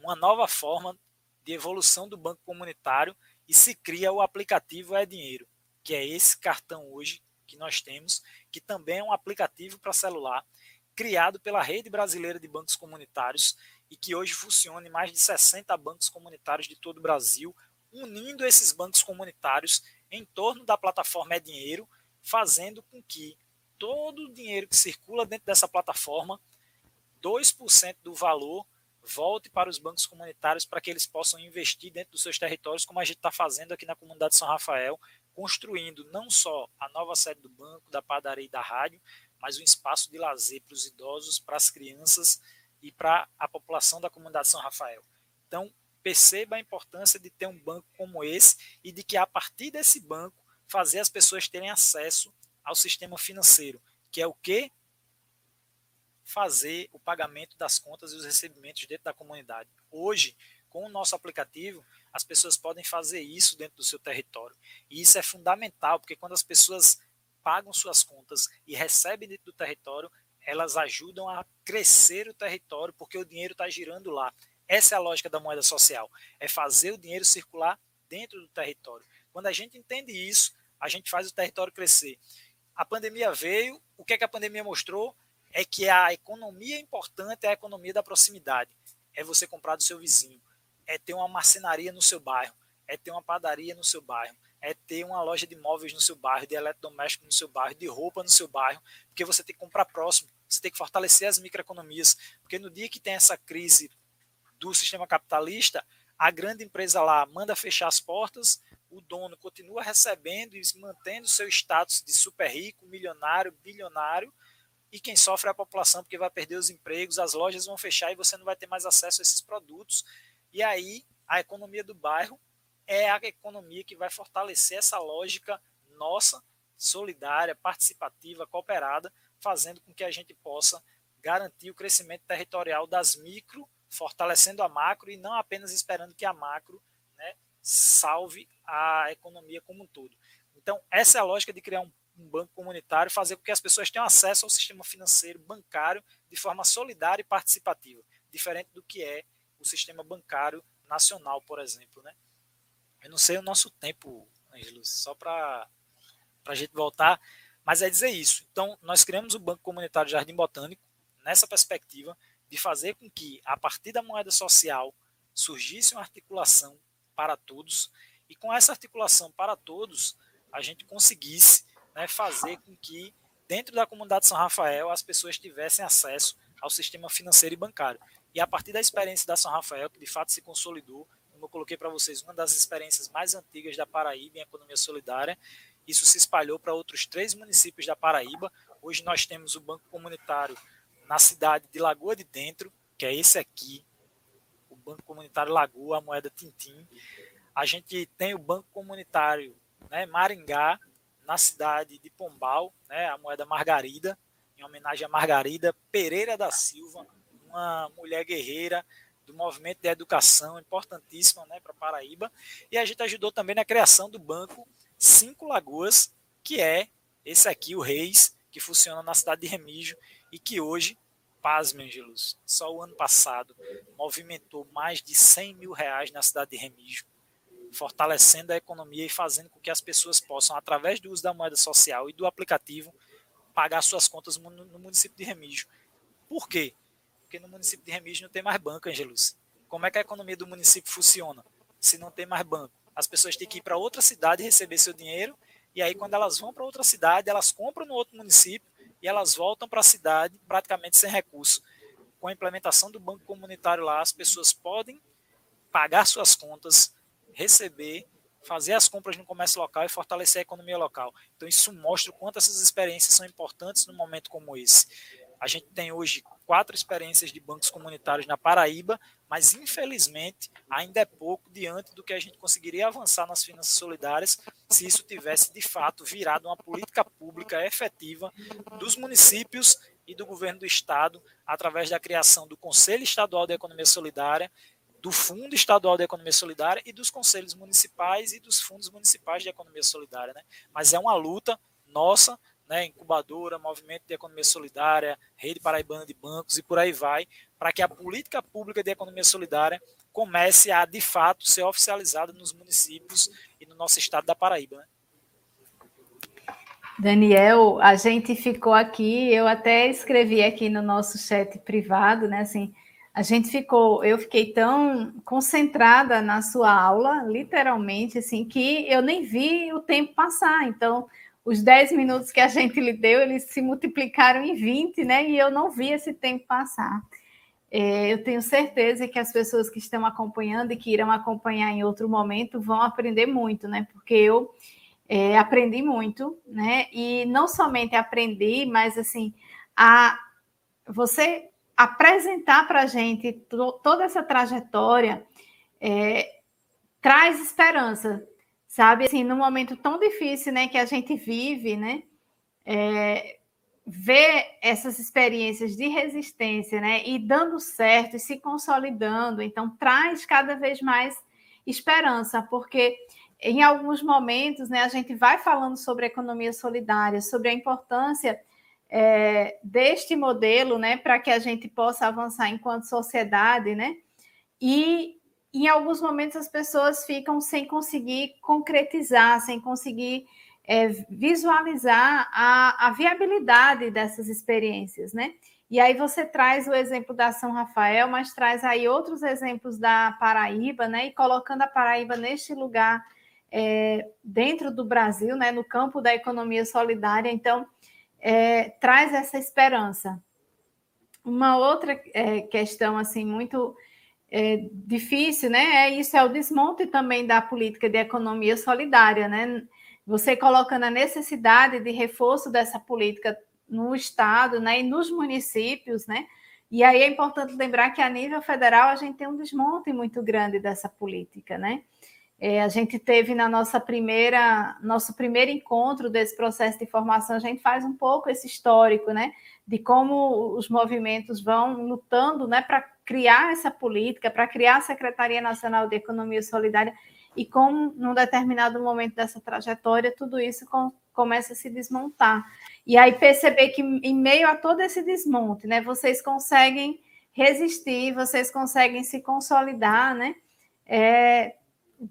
uma nova forma de evolução do banco comunitário e se cria o aplicativo É Dinheiro, que é esse cartão hoje que nós temos, que também é um aplicativo para celular, criado pela Rede Brasileira de Bancos Comunitários e que hoje funciona em mais de 60 bancos comunitários de todo o Brasil, unindo esses bancos comunitários em torno da plataforma É Dinheiro, fazendo com que todo o dinheiro que circula dentro dessa plataforma, 2% do valor volte para os bancos comunitários para que eles possam investir dentro dos seus territórios, como a gente está fazendo aqui na comunidade São Rafael, construindo não só a nova sede do banco, da padaria e da rádio, mas um espaço de lazer para os idosos, para as crianças e para a população da comunidade São Rafael. Então, perceba a importância de ter um banco como esse e de que a partir desse banco fazer as pessoas terem acesso ao sistema financeiro, que é o que fazer o pagamento das contas e os recebimentos dentro da comunidade. Hoje, com o nosso aplicativo, as pessoas podem fazer isso dentro do seu território. E isso é fundamental, porque quando as pessoas pagam suas contas e recebem dentro do território, elas ajudam a crescer o território, porque o dinheiro está girando lá. Essa é a lógica da moeda social, é fazer o dinheiro circular dentro do território. Quando a gente entende isso, a gente faz o território crescer. A pandemia veio, o que, é que a pandemia mostrou? É que a economia importante é a economia da proximidade. É você comprar do seu vizinho, é ter uma marcenaria no seu bairro, é ter uma padaria no seu bairro, é ter uma loja de móveis no seu bairro, de eletrodoméstico no seu bairro, de roupa no seu bairro, porque você tem que comprar próximo, você tem que fortalecer as microeconomias, porque no dia que tem essa crise do sistema capitalista, a grande empresa lá manda fechar as portas, o dono continua recebendo e mantendo seu status de super rico, milionário, bilionário, e quem sofre é a população, porque vai perder os empregos, as lojas vão fechar e você não vai ter mais acesso a esses produtos. E aí a economia do bairro é a economia que vai fortalecer essa lógica nossa, solidária, participativa, cooperada, fazendo com que a gente possa garantir o crescimento territorial das micro, fortalecendo a macro e não apenas esperando que a macro né, salve a economia como um todo. Então, essa é a lógica de criar um, um banco comunitário, fazer com que as pessoas tenham acesso ao sistema financeiro bancário de forma solidária e participativa, diferente do que é o sistema bancário nacional, por exemplo. Né? Eu não sei o nosso tempo, Ângelo, só para a gente voltar, mas é dizer isso. Então, nós criamos o Banco Comunitário Jardim Botânico nessa perspectiva de fazer com que, a partir da moeda social, surgisse uma articulação para todos, e com essa articulação para todos, a gente conseguisse né, fazer com que, dentro da comunidade São Rafael, as pessoas tivessem acesso ao sistema financeiro e bancário. E a partir da experiência da São Rafael, que de fato se consolidou, como eu coloquei para vocês, uma das experiências mais antigas da Paraíba em economia solidária. Isso se espalhou para outros três municípios da Paraíba. Hoje nós temos o Banco Comunitário na cidade de Lagoa de Dentro, que é esse aqui, o Banco Comunitário Lagoa, a moeda Tintim. A gente tem o Banco Comunitário né, Maringá, na cidade de Pombal, né, a moeda Margarida, em homenagem a Margarida Pereira da Silva, uma mulher guerreira do movimento de educação, importantíssima né, para Paraíba. E a gente ajudou também na criação do banco Cinco Lagoas, que é esse aqui, o Reis, que funciona na cidade de Remígio e que hoje, pasmem, Angelus, só o ano passado movimentou mais de 100 mil reais na cidade de Remígio, fortalecendo a economia e fazendo com que as pessoas possam, através do uso da moeda social e do aplicativo, pagar suas contas no município de Remígio. Por quê? Porque no município de Remígio não tem mais banco, Angelus. Como é que a economia do município funciona se não tem mais banco? As pessoas têm que ir para outra cidade receber seu dinheiro, e aí quando elas vão para outra cidade, elas compram no outro município e elas voltam para a cidade praticamente sem recurso. Com a implementação do banco comunitário lá, as pessoas podem pagar suas contas, receber, fazer as compras no comércio local e fortalecer a economia local. Então isso mostra o quanto essas experiências são importantes num momento como esse. A gente tem hoje quatro experiências de bancos comunitários na Paraíba, mas infelizmente ainda é pouco diante do que a gente conseguiria avançar nas finanças solidárias se isso tivesse de fato virado uma política pública efetiva dos municípios e do governo do estado através da criação do Conselho Estadual de Economia Solidária, do Fundo Estadual de Economia Solidária e dos conselhos municipais e dos fundos municipais de economia solidária, né? Mas é uma luta nossa né, incubadora, movimento de economia solidária, rede paraibana de bancos e por aí vai, para que a política pública de economia solidária comece a, de fato, ser oficializada nos municípios e no nosso estado da Paraíba. Né? Daniel, a gente ficou aqui, eu até escrevi aqui no nosso chat privado, né, assim, a gente ficou, eu fiquei tão concentrada na sua aula, literalmente, assim, que eu nem vi o tempo passar, então os 10 minutos que a gente lhe deu, eles se multiplicaram em 20, né? E eu não vi esse tempo passar. É, eu tenho certeza que as pessoas que estão acompanhando e que irão acompanhar em outro momento vão aprender muito, né? Porque eu é, aprendi muito, né? E não somente aprendi, mas assim, a você apresentar para a gente toda essa trajetória é, traz esperança, sabe? Assim, num momento tão difícil, né, que a gente vive, né? É, ver essas experiências de resistência, né, e dando certo e se consolidando, então traz cada vez mais esperança, porque em alguns momentos, né, a gente vai falando sobre economia solidária, sobre a importância é, deste modelo, né, para que a gente possa avançar enquanto sociedade, né, e em alguns momentos as pessoas ficam sem conseguir concretizar, sem conseguir é, visualizar a, a, viabilidade dessas experiências, né? E aí você traz o exemplo da São Rafael, mas traz aí outros exemplos da Paraíba, né? E colocando a Paraíba neste lugar é, dentro do Brasil, né? No campo da economia solidária, então é, traz essa esperança. Uma outra é, questão assim muito é, difícil, né? É isso, é o desmonte também da política de economia solidária, né? Você colocando a necessidade de reforço dessa política no Estado né, e nos municípios, né? E aí é importante lembrar que a nível federal a gente tem um desmonte muito grande dessa política, né? É, a gente teve na nossa primeira, nosso primeiro encontro desse processo de formação, a gente faz um pouco esse histórico, né? De como os movimentos vão lutando, né, para criar essa política, para criar a Secretaria Nacional de Economia Solidária, e como, num determinado momento dessa trajetória, tudo isso com, começa a se desmontar. E aí perceber que, em meio a todo esse desmonte, né, vocês conseguem resistir, vocês conseguem se consolidar, né? É,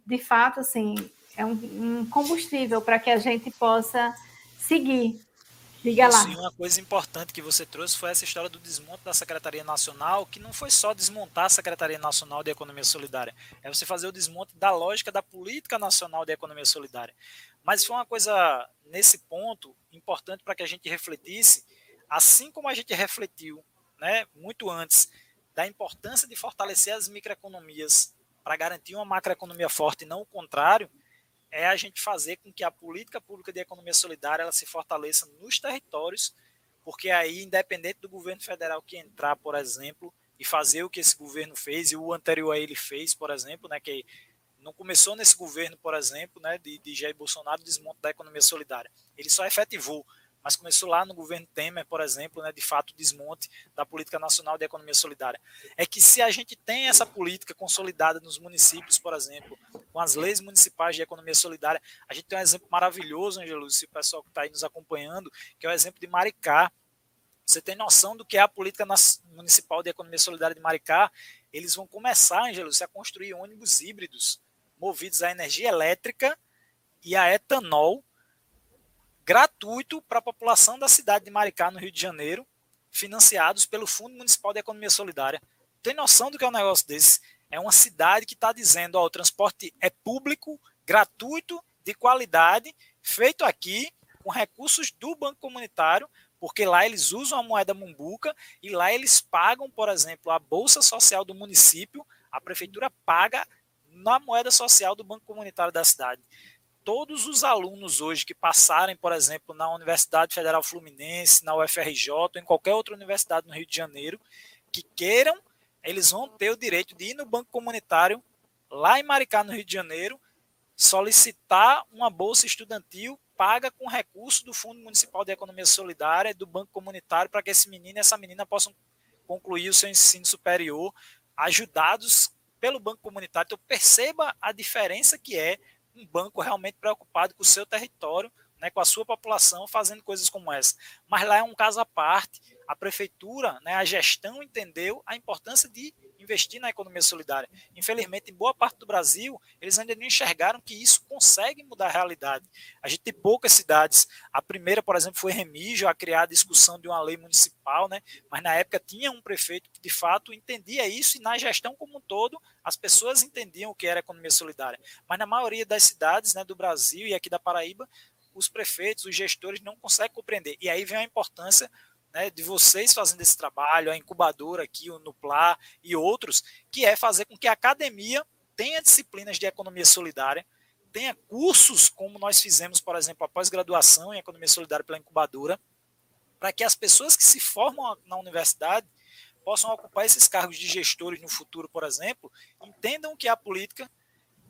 de fato, assim, é um, um combustível para que a gente possa seguir Diga lá. E uma coisa importante que você trouxe foi essa história do desmonte da Secretaria Nacional, que não foi só desmontar a Secretaria Nacional de Economia Solidária, é você fazer o desmonte da lógica da Política Nacional de Economia Solidária. Mas foi uma coisa, nesse ponto, importante para que a gente refletisse, assim como a gente refletiu né, muito antes da importância de fortalecer as microeconomias para garantir uma macroeconomia forte e não o contrário, é a gente fazer com que a política pública de economia solidária ela se fortaleça nos territórios, porque aí, independente do governo federal que entrar, por exemplo, e fazer o que esse governo fez e o anterior a ele fez, por exemplo, né, que não começou nesse governo, por exemplo, né, de, de Jair Bolsonaro, o desmonte da economia solidária. Ele só efetivou mas começou lá no governo Temer, por exemplo, né, de fato, desmonte da política nacional de economia solidária. É que se a gente tem essa política consolidada nos municípios, por exemplo, com as leis municipais de economia solidária, a gente tem um exemplo maravilhoso, Angelo, se o pessoal que está aí nos acompanhando, que é o exemplo de Maricá. Você tem noção do que é a política municipal de economia solidária de Maricá? Eles vão começar, Angelo, a construir ônibus híbridos movidos a energia elétrica e a etanol gratuito para a população da cidade de Maricá, no Rio de Janeiro, financiados pelo Fundo Municipal de Economia Solidária. Tem noção do que é um negócio desse? É uma cidade que está dizendo: ó, o transporte é público, gratuito, de qualidade, feito aqui, com recursos do Banco Comunitário, porque lá eles usam a moeda mumbuca e lá eles pagam, por exemplo, a bolsa social do município, a prefeitura paga na moeda social do Banco Comunitário da cidade todos os alunos hoje que passarem, por exemplo, na Universidade Federal Fluminense, na UFRJ, ou em qualquer outra universidade no Rio de Janeiro, que queiram, eles vão ter o direito de ir no banco comunitário, lá em Maricá, no Rio de Janeiro, solicitar uma bolsa estudantil paga com recurso do Fundo Municipal de Economia Solidária do Banco Comunitário para que esse menino e essa menina possam concluir o seu ensino superior ajudados pelo Banco Comunitário. Então perceba a diferença que é um banco realmente preocupado com o seu território, né, com a sua população, fazendo coisas como essa. Mas lá é um caso à parte. A prefeitura, né, a gestão entendeu a importância de investir na economia solidária. Infelizmente, em boa parte do Brasil, eles ainda não enxergaram que isso consegue mudar a realidade. A gente tem poucas cidades. A primeira, por exemplo, foi Remígio, a criar a discussão de uma lei municipal, né? mas na época tinha um prefeito que, de fato, entendia isso e na gestão como um todo, as pessoas entendiam o que era economia solidária. Mas na maioria das cidades né, do Brasil e aqui da Paraíba, os prefeitos, os gestores não conseguem compreender. E aí vem a importância né, de vocês fazendo esse trabalho, a incubadora aqui, o Nupla e outros, que é fazer com que a academia tenha disciplinas de economia solidária, tenha cursos, como nós fizemos, por exemplo, a pós-graduação em economia solidária pela incubadora, para que as pessoas que se formam na universidade possam ocupar esses cargos de gestores no futuro, por exemplo, entendam o que é a política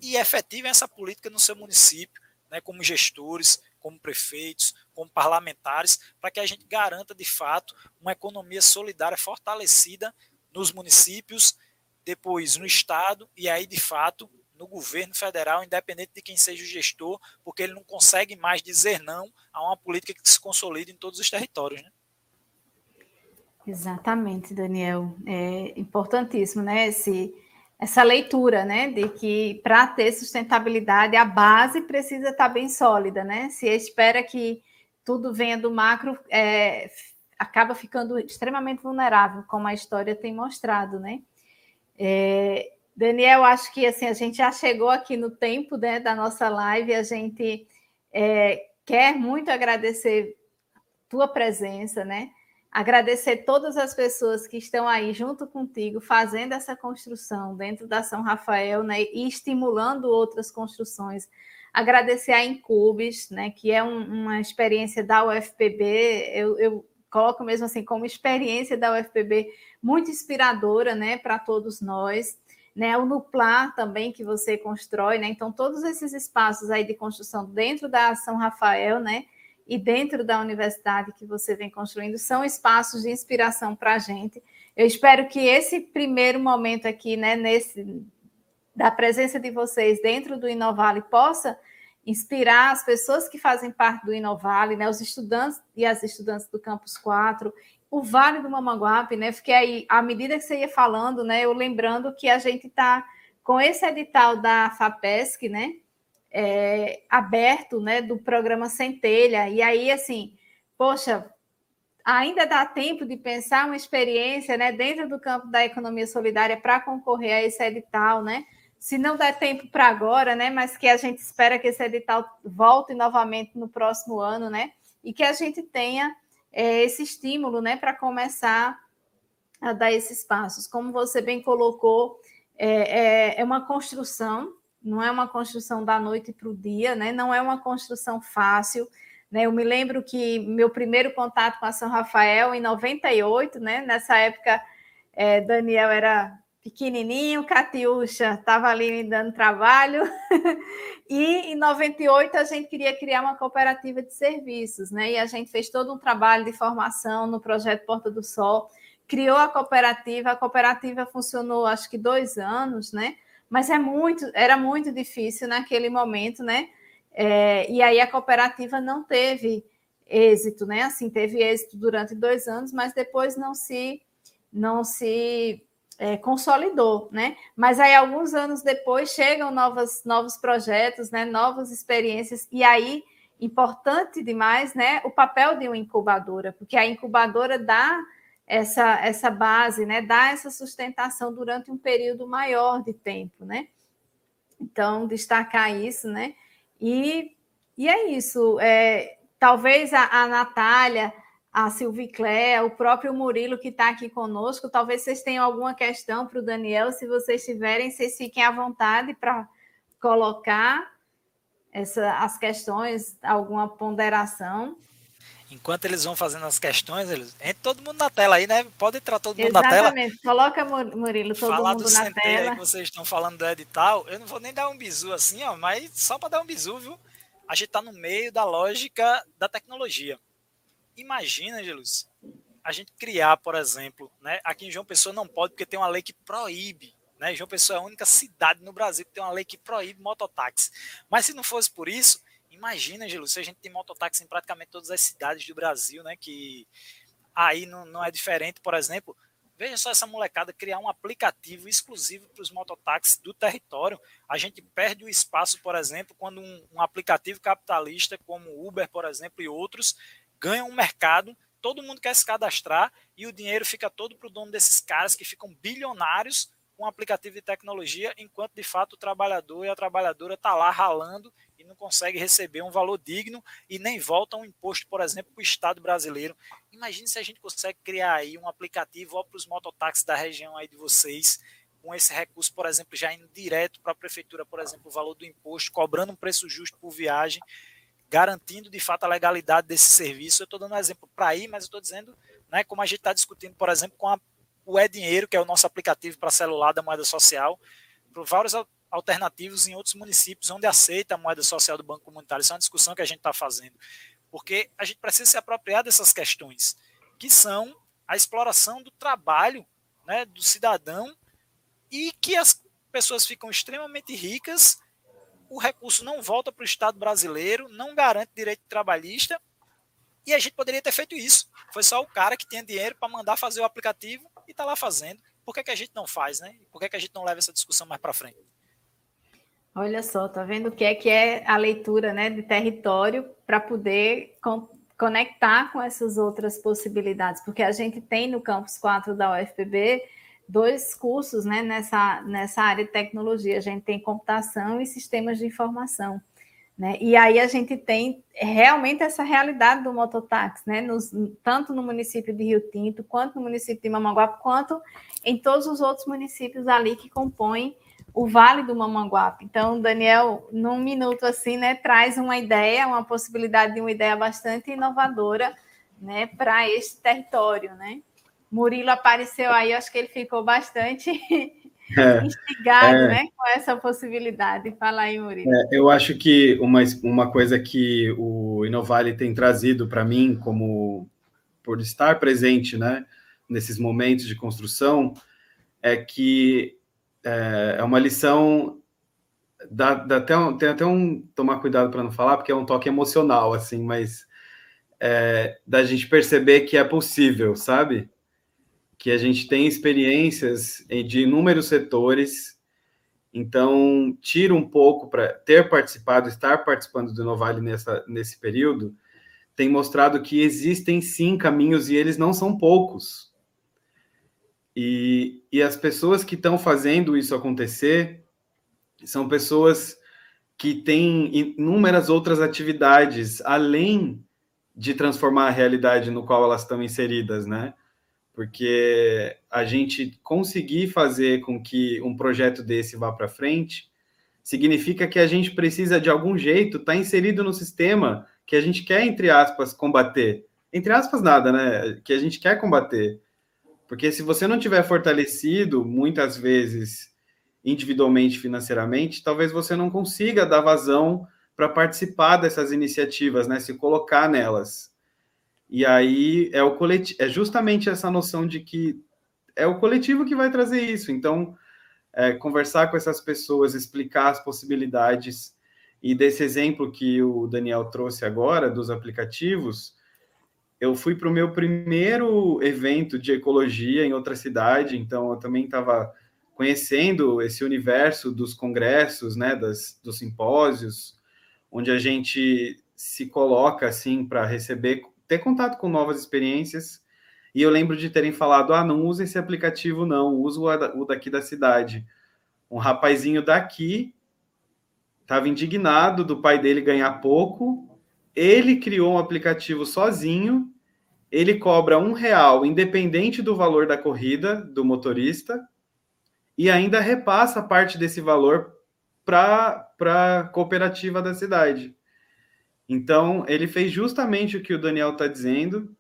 e efetivem essa política no seu município, né, como gestores, como prefeitos, como parlamentares, para que a gente garanta de fato uma economia solidária fortalecida nos municípios, depois no estado e aí de fato no governo federal, independente de quem seja o gestor, porque ele não consegue mais dizer não a uma política que se consolida em todos os territórios, né? Exatamente, Daniel. É importantíssimo, né? Esse, essa leitura, né, de que para ter sustentabilidade a base precisa estar bem sólida, né? Se espera que tudo venha do macro, é, acaba ficando extremamente vulnerável, como a história tem mostrado, né? É, Daniel, acho que assim a gente já chegou aqui no tempo né, da nossa live, a gente é, quer muito agradecer tua presença, né? Agradecer todas as pessoas que estão aí junto contigo, fazendo essa construção dentro da São Rafael, né? E estimulando outras construções. Agradecer a Incubes, né? Que é um, uma experiência da UFPB. Eu, eu coloco mesmo assim como experiência da UFPB muito inspiradora, né? Para todos nós. Né, o Nupla também que você constrói, né? Então, todos esses espaços aí de construção dentro da São Rafael, né? e dentro da universidade que você vem construindo são espaços de inspiração para a gente. Eu espero que esse primeiro momento aqui, né, nesse da presença de vocês dentro do Inovale possa inspirar as pessoas que fazem parte do Inovale, né, os estudantes e as estudantes do Campus 4, o Vale do Mamanguape, né? Fiquei aí, à medida que você ia falando, né, eu lembrando que a gente está com esse edital da FAPESC, né, é, aberto né, do programa Centelha. E aí, assim, poxa, ainda dá tempo de pensar uma experiência né, dentro do campo da economia solidária para concorrer a esse edital, né? Se não der tempo para agora, né? Mas que a gente espera que esse edital volte novamente no próximo ano, né? E que a gente tenha é, esse estímulo, né, para começar a dar esses passos. Como você bem colocou, é, é, é uma construção não é uma construção da noite para o dia, né? não é uma construção fácil. Né? Eu me lembro que meu primeiro contato com a São Rafael, em 98, né? nessa época, é, Daniel era pequenininho, Catiúcha estava ali me dando trabalho, e em 98 a gente queria criar uma cooperativa de serviços, né? E a gente fez todo um trabalho de formação no projeto Porta do Sol, criou a cooperativa, a cooperativa funcionou acho que dois anos, né? mas é muito, era muito difícil naquele momento, né? É, e aí a cooperativa não teve êxito, né? Assim, teve êxito durante dois anos, mas depois não se não se é, consolidou, né? Mas aí alguns anos depois chegam novos novos projetos, né? Novas experiências e aí importante demais, né? O papel de uma incubadora, porque a incubadora dá essa, essa base, né? Dar essa sustentação durante um período maior de tempo, né? Então, destacar isso, né? E, e é isso. É, talvez a, a Natália, a Silvicléa, o próprio Murilo que está aqui conosco, talvez vocês tenham alguma questão para o Daniel. Se vocês tiverem, vocês fiquem à vontade para colocar. essa, as questões, alguma ponderação. Enquanto eles vão fazendo as questões, eles entre todo mundo na tela aí, né? Pode entrar todo mundo Exatamente. na tela. Exatamente. Coloca, Murilo, todo Falar mundo do na tela. Aí que vocês estão falando do edital, eu não vou nem dar um bizu assim, ó, mas só para dar um bizu, viu? A gente está no meio da lógica da tecnologia. Imagina, Jesus, a gente criar, por exemplo, né? Aqui em João Pessoa não pode, porque tem uma lei que proíbe. Né? João Pessoa é a única cidade no Brasil que tem uma lei que proíbe mototáxi. Mas se não fosse por isso, imagina, Gelu, se a gente tem mototáxi em praticamente todas as cidades do Brasil, né? Que aí não, não é diferente, por exemplo. Veja só essa molecada criar um aplicativo exclusivo para os mototáxis do território. A gente perde o espaço, por exemplo, quando um, um aplicativo capitalista como Uber, por exemplo, e outros ganham um mercado todo mundo quer se cadastrar e o dinheiro fica todo para o dono desses caras que ficam bilionários com aplicativo de tecnologia, enquanto de fato o trabalhador e a trabalhadora está lá ralando e não consegue receber um valor digno e nem volta um imposto, por exemplo, para o Estado brasileiro. Imagine se a gente consegue criar aí um aplicativo para os mototáxis da região aí de vocês, com esse recurso, por exemplo, já indo direto para a prefeitura, por exemplo, o valor do imposto, cobrando um preço justo por viagem garantindo de fato a legalidade desse serviço. Eu estou dando um exemplo para ir, mas eu estou dizendo, né, como a gente está discutindo, por exemplo, com a, o E-Dinheiro, que é o nosso aplicativo para celular da moeda social, por vários alternativos em outros municípios onde aceita a moeda social do Banco Comunitário. Isso é uma discussão que a gente está fazendo. Porque a gente precisa se apropriar dessas questões, que são a exploração do trabalho né, do cidadão e que as pessoas ficam extremamente ricas o recurso não volta para o Estado brasileiro, não garante direito trabalhista, e a gente poderia ter feito isso. Foi só o cara que tinha dinheiro para mandar fazer o aplicativo e está lá fazendo. Por que, que a gente não faz, né? Por que, que a gente não leva essa discussão mais para frente? Olha só, tá vendo o que é que é a leitura né, de território para poder con conectar com essas outras possibilidades, porque a gente tem no campus 4 da UFPB dois cursos né, nessa, nessa área de tecnologia. A gente tem computação e sistemas de informação. Né? E aí a gente tem realmente essa realidade do mototáxi, né? Nos, tanto no município de Rio Tinto, quanto no município de Mamanguape, quanto em todos os outros municípios ali que compõem o Vale do Mamanguape. Então, Daniel, num minuto assim, né, traz uma ideia, uma possibilidade de uma ideia bastante inovadora, né, para este território, né? Murilo apareceu aí, acho que ele ficou bastante é, instigado é, né, com essa possibilidade. Fala aí, Murilo. É, eu acho que uma, uma coisa que o Inovale tem trazido para mim, como por estar presente né, nesses momentos de construção, é que é, é uma lição. Dá, dá até um, tem até um tomar cuidado para não falar, porque é um toque emocional, assim, mas é, da gente perceber que é possível, sabe? Que a gente tem experiências de inúmeros setores, então tira um pouco para ter participado, estar participando do Novale nessa, nesse período, tem mostrado que existem sim caminhos e eles não são poucos. E, e as pessoas que estão fazendo isso acontecer são pessoas que têm inúmeras outras atividades além de transformar a realidade no qual elas estão inseridas, né? Porque a gente conseguir fazer com que um projeto desse vá para frente significa que a gente precisa de algum jeito estar tá inserido no sistema que a gente quer entre aspas combater. Entre aspas nada, né? Que a gente quer combater. Porque se você não tiver fortalecido muitas vezes individualmente, financeiramente, talvez você não consiga dar vazão para participar dessas iniciativas, né? Se colocar nelas. E aí é o coletivo, é justamente essa noção de que é o coletivo que vai trazer isso. Então, é, conversar com essas pessoas, explicar as possibilidades e desse exemplo que o Daniel trouxe agora dos aplicativos, eu fui para o meu primeiro evento de ecologia em outra cidade, então eu também estava conhecendo esse universo dos congressos, né, das, dos simpósios, onde a gente se coloca assim para receber ter contato com novas experiências. E eu lembro de terem falado: ah, não usa esse aplicativo, não, usa o daqui da cidade. Um rapazinho daqui estava indignado do pai dele ganhar pouco. Ele criou um aplicativo sozinho. Ele cobra um real, independente do valor da corrida do motorista, e ainda repassa parte desse valor para a cooperativa da cidade. Então, ele fez justamente o que o Daniel está dizendo,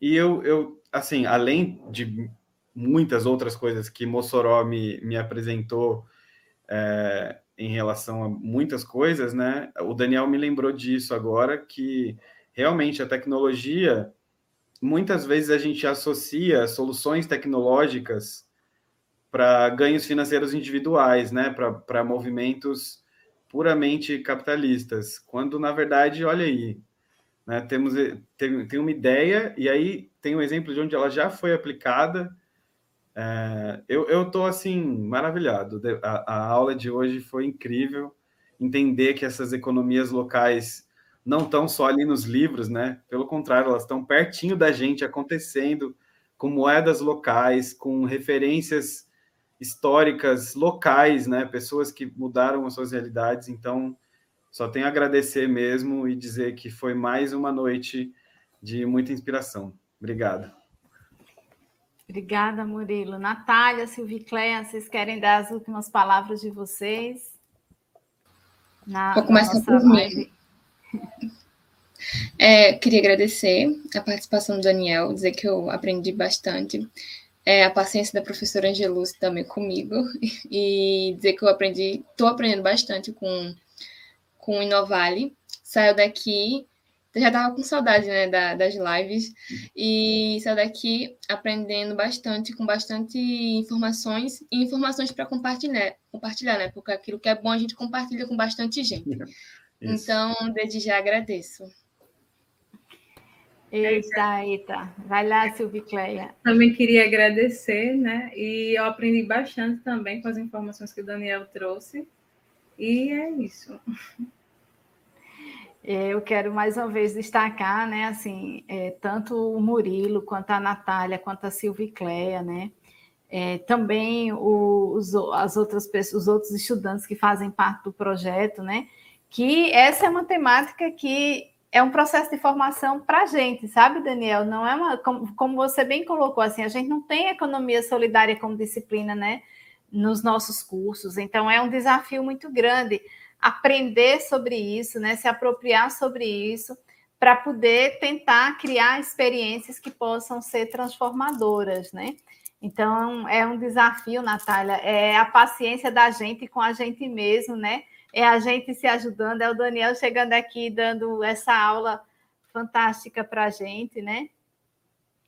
e eu, eu, assim, além de muitas outras coisas que Mossoró me, me apresentou é, em relação a muitas coisas, né? O Daniel me lembrou disso agora, que realmente a tecnologia, muitas vezes a gente associa soluções tecnológicas para ganhos financeiros individuais, né? Para movimentos puramente capitalistas, quando na verdade, olha aí, né, temos tem, tem uma ideia e aí tem um exemplo de onde ela já foi aplicada. É, eu estou assim maravilhado. A, a aula de hoje foi incrível. Entender que essas economias locais não estão só ali nos livros, né? Pelo contrário, elas estão pertinho da gente, acontecendo com moedas locais, com referências históricas locais, né? Pessoas que mudaram as suas realidades. Então, só tenho a agradecer mesmo e dizer que foi mais uma noite de muita inspiração. Obrigado. Obrigada, Murilo. Natália, Silvicléia, vocês querem dar as últimas palavras de vocês? Na, Vou começar por mim. É, queria agradecer a participação do Daniel, dizer que eu aprendi bastante é, a paciência da professora Angelus também comigo e dizer que eu aprendi, estou aprendendo bastante com, com o Inovale. Saiu daqui, já estava com saudade né, da, das lives, e saiu daqui aprendendo bastante, com bastante informações e informações para compartilhar, compartilhar, né? Porque aquilo que é bom a gente compartilha com bastante gente. Isso. Então, desde já agradeço. Eita, eita. Vai lá, Silvicleia. Também queria agradecer, né? E eu aprendi bastante também com as informações que o Daniel trouxe. E é isso. É, eu quero mais uma vez destacar, né, assim, é, tanto o Murilo, quanto a Natália, quanto a Silvicleia, né, é, também o, os, as outras pessoas, os outros estudantes que fazem parte do projeto, né, que essa é uma temática que é um processo de formação para a gente, sabe, Daniel? Não é uma, como, como, você bem colocou, assim, a gente não tem economia solidária como disciplina, né, nos nossos cursos. Então é um desafio muito grande aprender sobre isso, né, se apropriar sobre isso, para poder tentar criar experiências que possam ser transformadoras, né? Então é um desafio, Natália, é a paciência da gente com a gente mesmo, né? É a gente se ajudando, é o Daniel chegando aqui dando essa aula fantástica para a gente, né?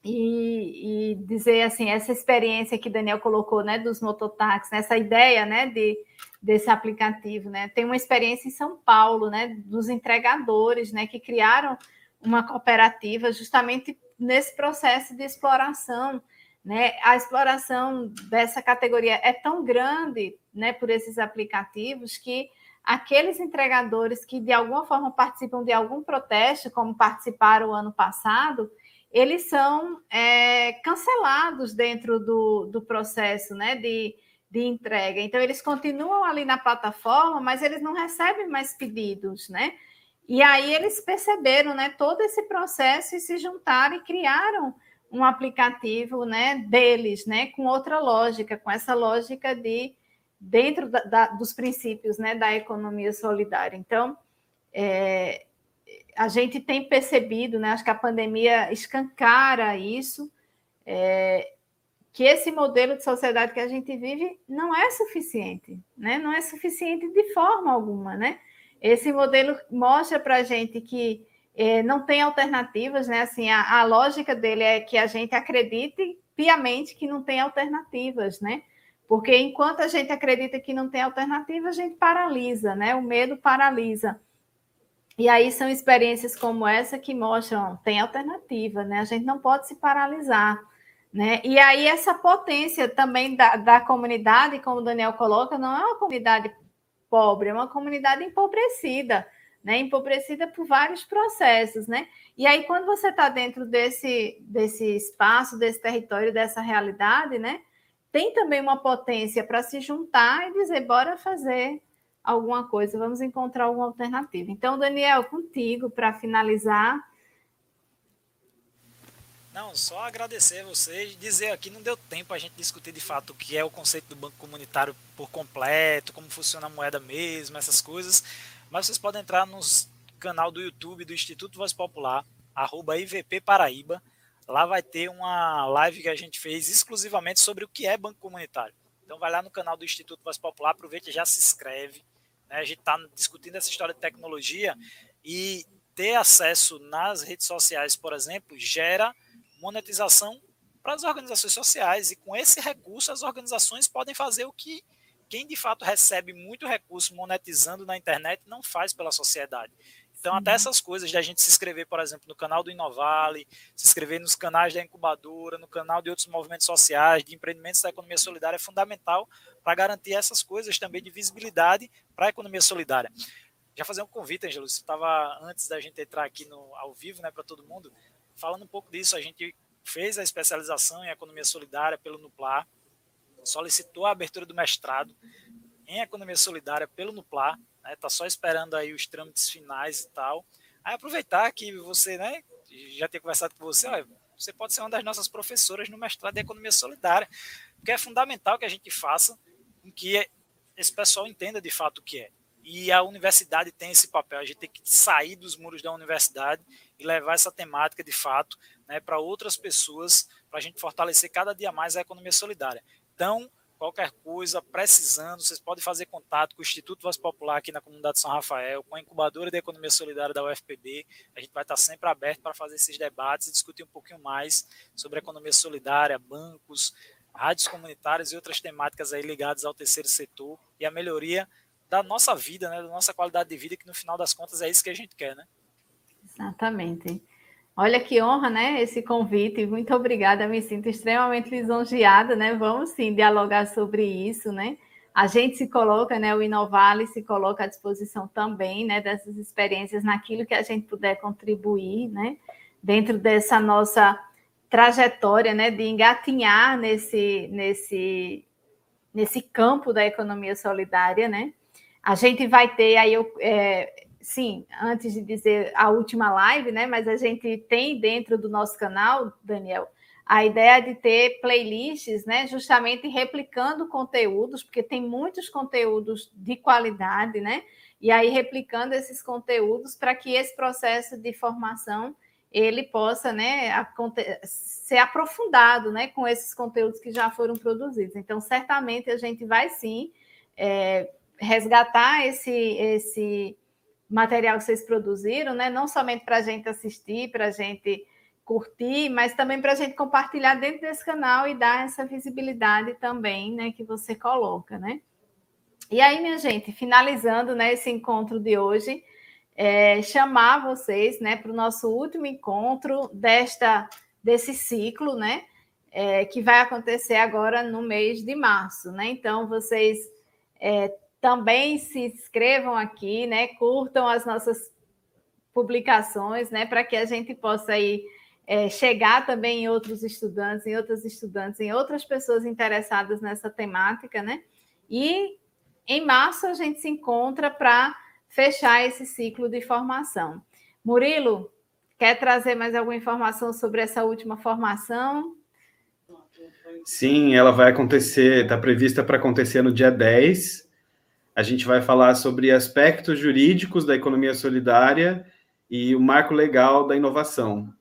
E, e, dizer assim, essa experiência que Daniel colocou, né, dos mototáxis, essa ideia, né, de, desse aplicativo, né? Tem uma experiência em São Paulo, né, dos entregadores, né, que criaram uma cooperativa justamente nesse processo de exploração, né? A exploração dessa categoria é tão grande, né, por esses aplicativos que aqueles entregadores que de alguma forma participam de algum protesto, como participaram o ano passado, eles são é, cancelados dentro do, do processo né, de, de entrega. Então, eles continuam ali na plataforma, mas eles não recebem mais pedidos, né? E aí eles perceberam né, todo esse processo e se juntaram e criaram um aplicativo né, deles, né, com outra lógica, com essa lógica de dentro da, da, dos princípios né, da economia solidária. Então, é, a gente tem percebido, né, acho que a pandemia escancara isso, é, que esse modelo de sociedade que a gente vive não é suficiente, né? não é suficiente de forma alguma. Né? Esse modelo mostra para a gente que é, não tem alternativas, né? Assim, a, a lógica dele é que a gente acredite piamente que não tem alternativas, né? Porque enquanto a gente acredita que não tem alternativa, a gente paralisa, né? O medo paralisa. E aí são experiências como essa que mostram tem alternativa, né? A gente não pode se paralisar, né? E aí essa potência também da, da comunidade, como o Daniel coloca, não é uma comunidade pobre, é uma comunidade empobrecida, né? Empobrecida por vários processos, né? E aí quando você está dentro desse desse espaço, desse território, dessa realidade, né? Tem também uma potência para se juntar e dizer, bora fazer alguma coisa, vamos encontrar alguma alternativa. Então, Daniel, contigo para finalizar. Não, só agradecer a vocês, dizer aqui, não deu tempo a gente discutir de fato o que é o conceito do banco comunitário por completo, como funciona a moeda mesmo, essas coisas, mas vocês podem entrar no canal do YouTube do Instituto Voz Popular, arroba IVP Paraíba, lá vai ter uma live que a gente fez exclusivamente sobre o que é banco comunitário. Então vai lá no canal do Instituto Voz Popular, aproveita e já se inscreve. Né? A gente está discutindo essa história de tecnologia e ter acesso nas redes sociais, por exemplo, gera monetização para as organizações sociais. E com esse recurso, as organizações podem fazer o que quem de fato recebe muito recurso monetizando na internet não faz pela sociedade. Então, até essas coisas de a gente se inscrever, por exemplo, no canal do Inovale, se inscrever nos canais da incubadora, no canal de outros movimentos sociais, de empreendimentos da economia solidária, é fundamental para garantir essas coisas também de visibilidade para a economia solidária. Já fazer um convite, Angelo, você estava antes da gente entrar aqui no, ao vivo, né, para todo mundo, falando um pouco disso, a gente fez a especialização em economia solidária pelo Nuplar, solicitou a abertura do mestrado em economia solidária pelo Nuplar, né? Tá só esperando aí os trâmites finais e tal. Aí aproveitar que você, né, já ter conversado com você, você pode ser uma das nossas professoras no mestrado de economia solidária, porque é fundamental que a gente faça com que esse pessoal entenda de fato o que é. E a universidade tem esse papel, a gente tem que sair dos muros da universidade e levar essa temática de fato né, para outras pessoas, para a gente fortalecer cada dia mais a economia solidária. Então, qualquer coisa, precisando, vocês podem fazer contato com o Instituto Voz Popular aqui na comunidade São Rafael, com a incubadora de economia solidária da UFPB. A gente vai estar sempre aberto para fazer esses debates e discutir um pouquinho mais sobre economia solidária, bancos, rádios comunitárias e outras temáticas aí ligadas ao terceiro setor e a melhoria da nossa vida, né, da nossa qualidade de vida, que no final das contas é isso que a gente quer, né? Exatamente. Olha que honra, né? Esse convite. Muito obrigada. Me sinto extremamente lisonjeada, né? Vamos sim dialogar sobre isso, né? A gente se coloca, né? O Inovale se coloca à disposição também, né? Dessas experiências naquilo que a gente puder contribuir, né? Dentro dessa nossa trajetória, né? De engatinhar nesse, nesse, nesse campo da economia solidária, né? A gente vai ter aí é, sim, antes de dizer a última live, né? Mas a gente tem dentro do nosso canal, Daniel, a ideia de ter playlists, né? Justamente replicando conteúdos, porque tem muitos conteúdos de qualidade, né? E aí replicando esses conteúdos para que esse processo de formação ele possa, né, ser aprofundado, né, com esses conteúdos que já foram produzidos. Então, certamente a gente vai sim é, resgatar esse esse material que vocês produziram, né? Não somente para a gente assistir, para a gente curtir, mas também para a gente compartilhar dentro desse canal e dar essa visibilidade também, né? Que você coloca, né? E aí, minha gente, finalizando né, esse encontro de hoje, é, chamar vocês né, para o nosso último encontro desta, desse ciclo, né? É, que vai acontecer agora no mês de março, né? Então, vocês é, também se inscrevam aqui, né? Curtam as nossas publicações, né? Para que a gente possa aí é, chegar também em outros estudantes, em outras estudantes, em outras pessoas interessadas nessa temática, né? E em março a gente se encontra para fechar esse ciclo de formação. Murilo, quer trazer mais alguma informação sobre essa última formação? Sim, ela vai acontecer, está prevista para acontecer no dia 10 a gente vai falar sobre aspectos jurídicos da economia solidária e o marco legal da inovação.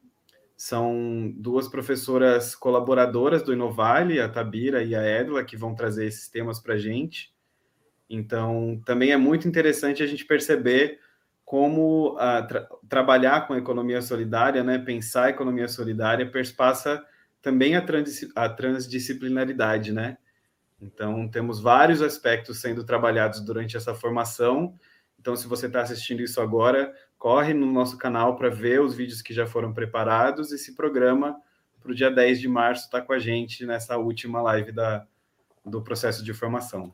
São duas professoras colaboradoras do Inovale, a Tabira e a Edla, que vão trazer esses temas para a gente. Então, também é muito interessante a gente perceber como uh, tra trabalhar com a economia solidária, né, pensar a economia solidária, perspassa também a transdisciplinaridade, né? Então, temos vários aspectos sendo trabalhados durante essa formação. Então, se você está assistindo isso agora, corre no nosso canal para ver os vídeos que já foram preparados e se programa para o dia 10 de março estar tá com a gente nessa última live da, do processo de formação.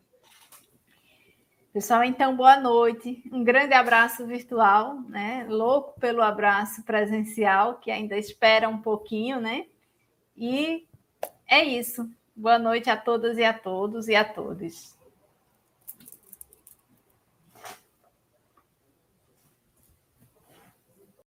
Pessoal, então, boa noite. Um grande abraço virtual, né? Louco pelo abraço presencial, que ainda espera um pouquinho, né? E é isso. Boa noite a todas e a todos e a todos.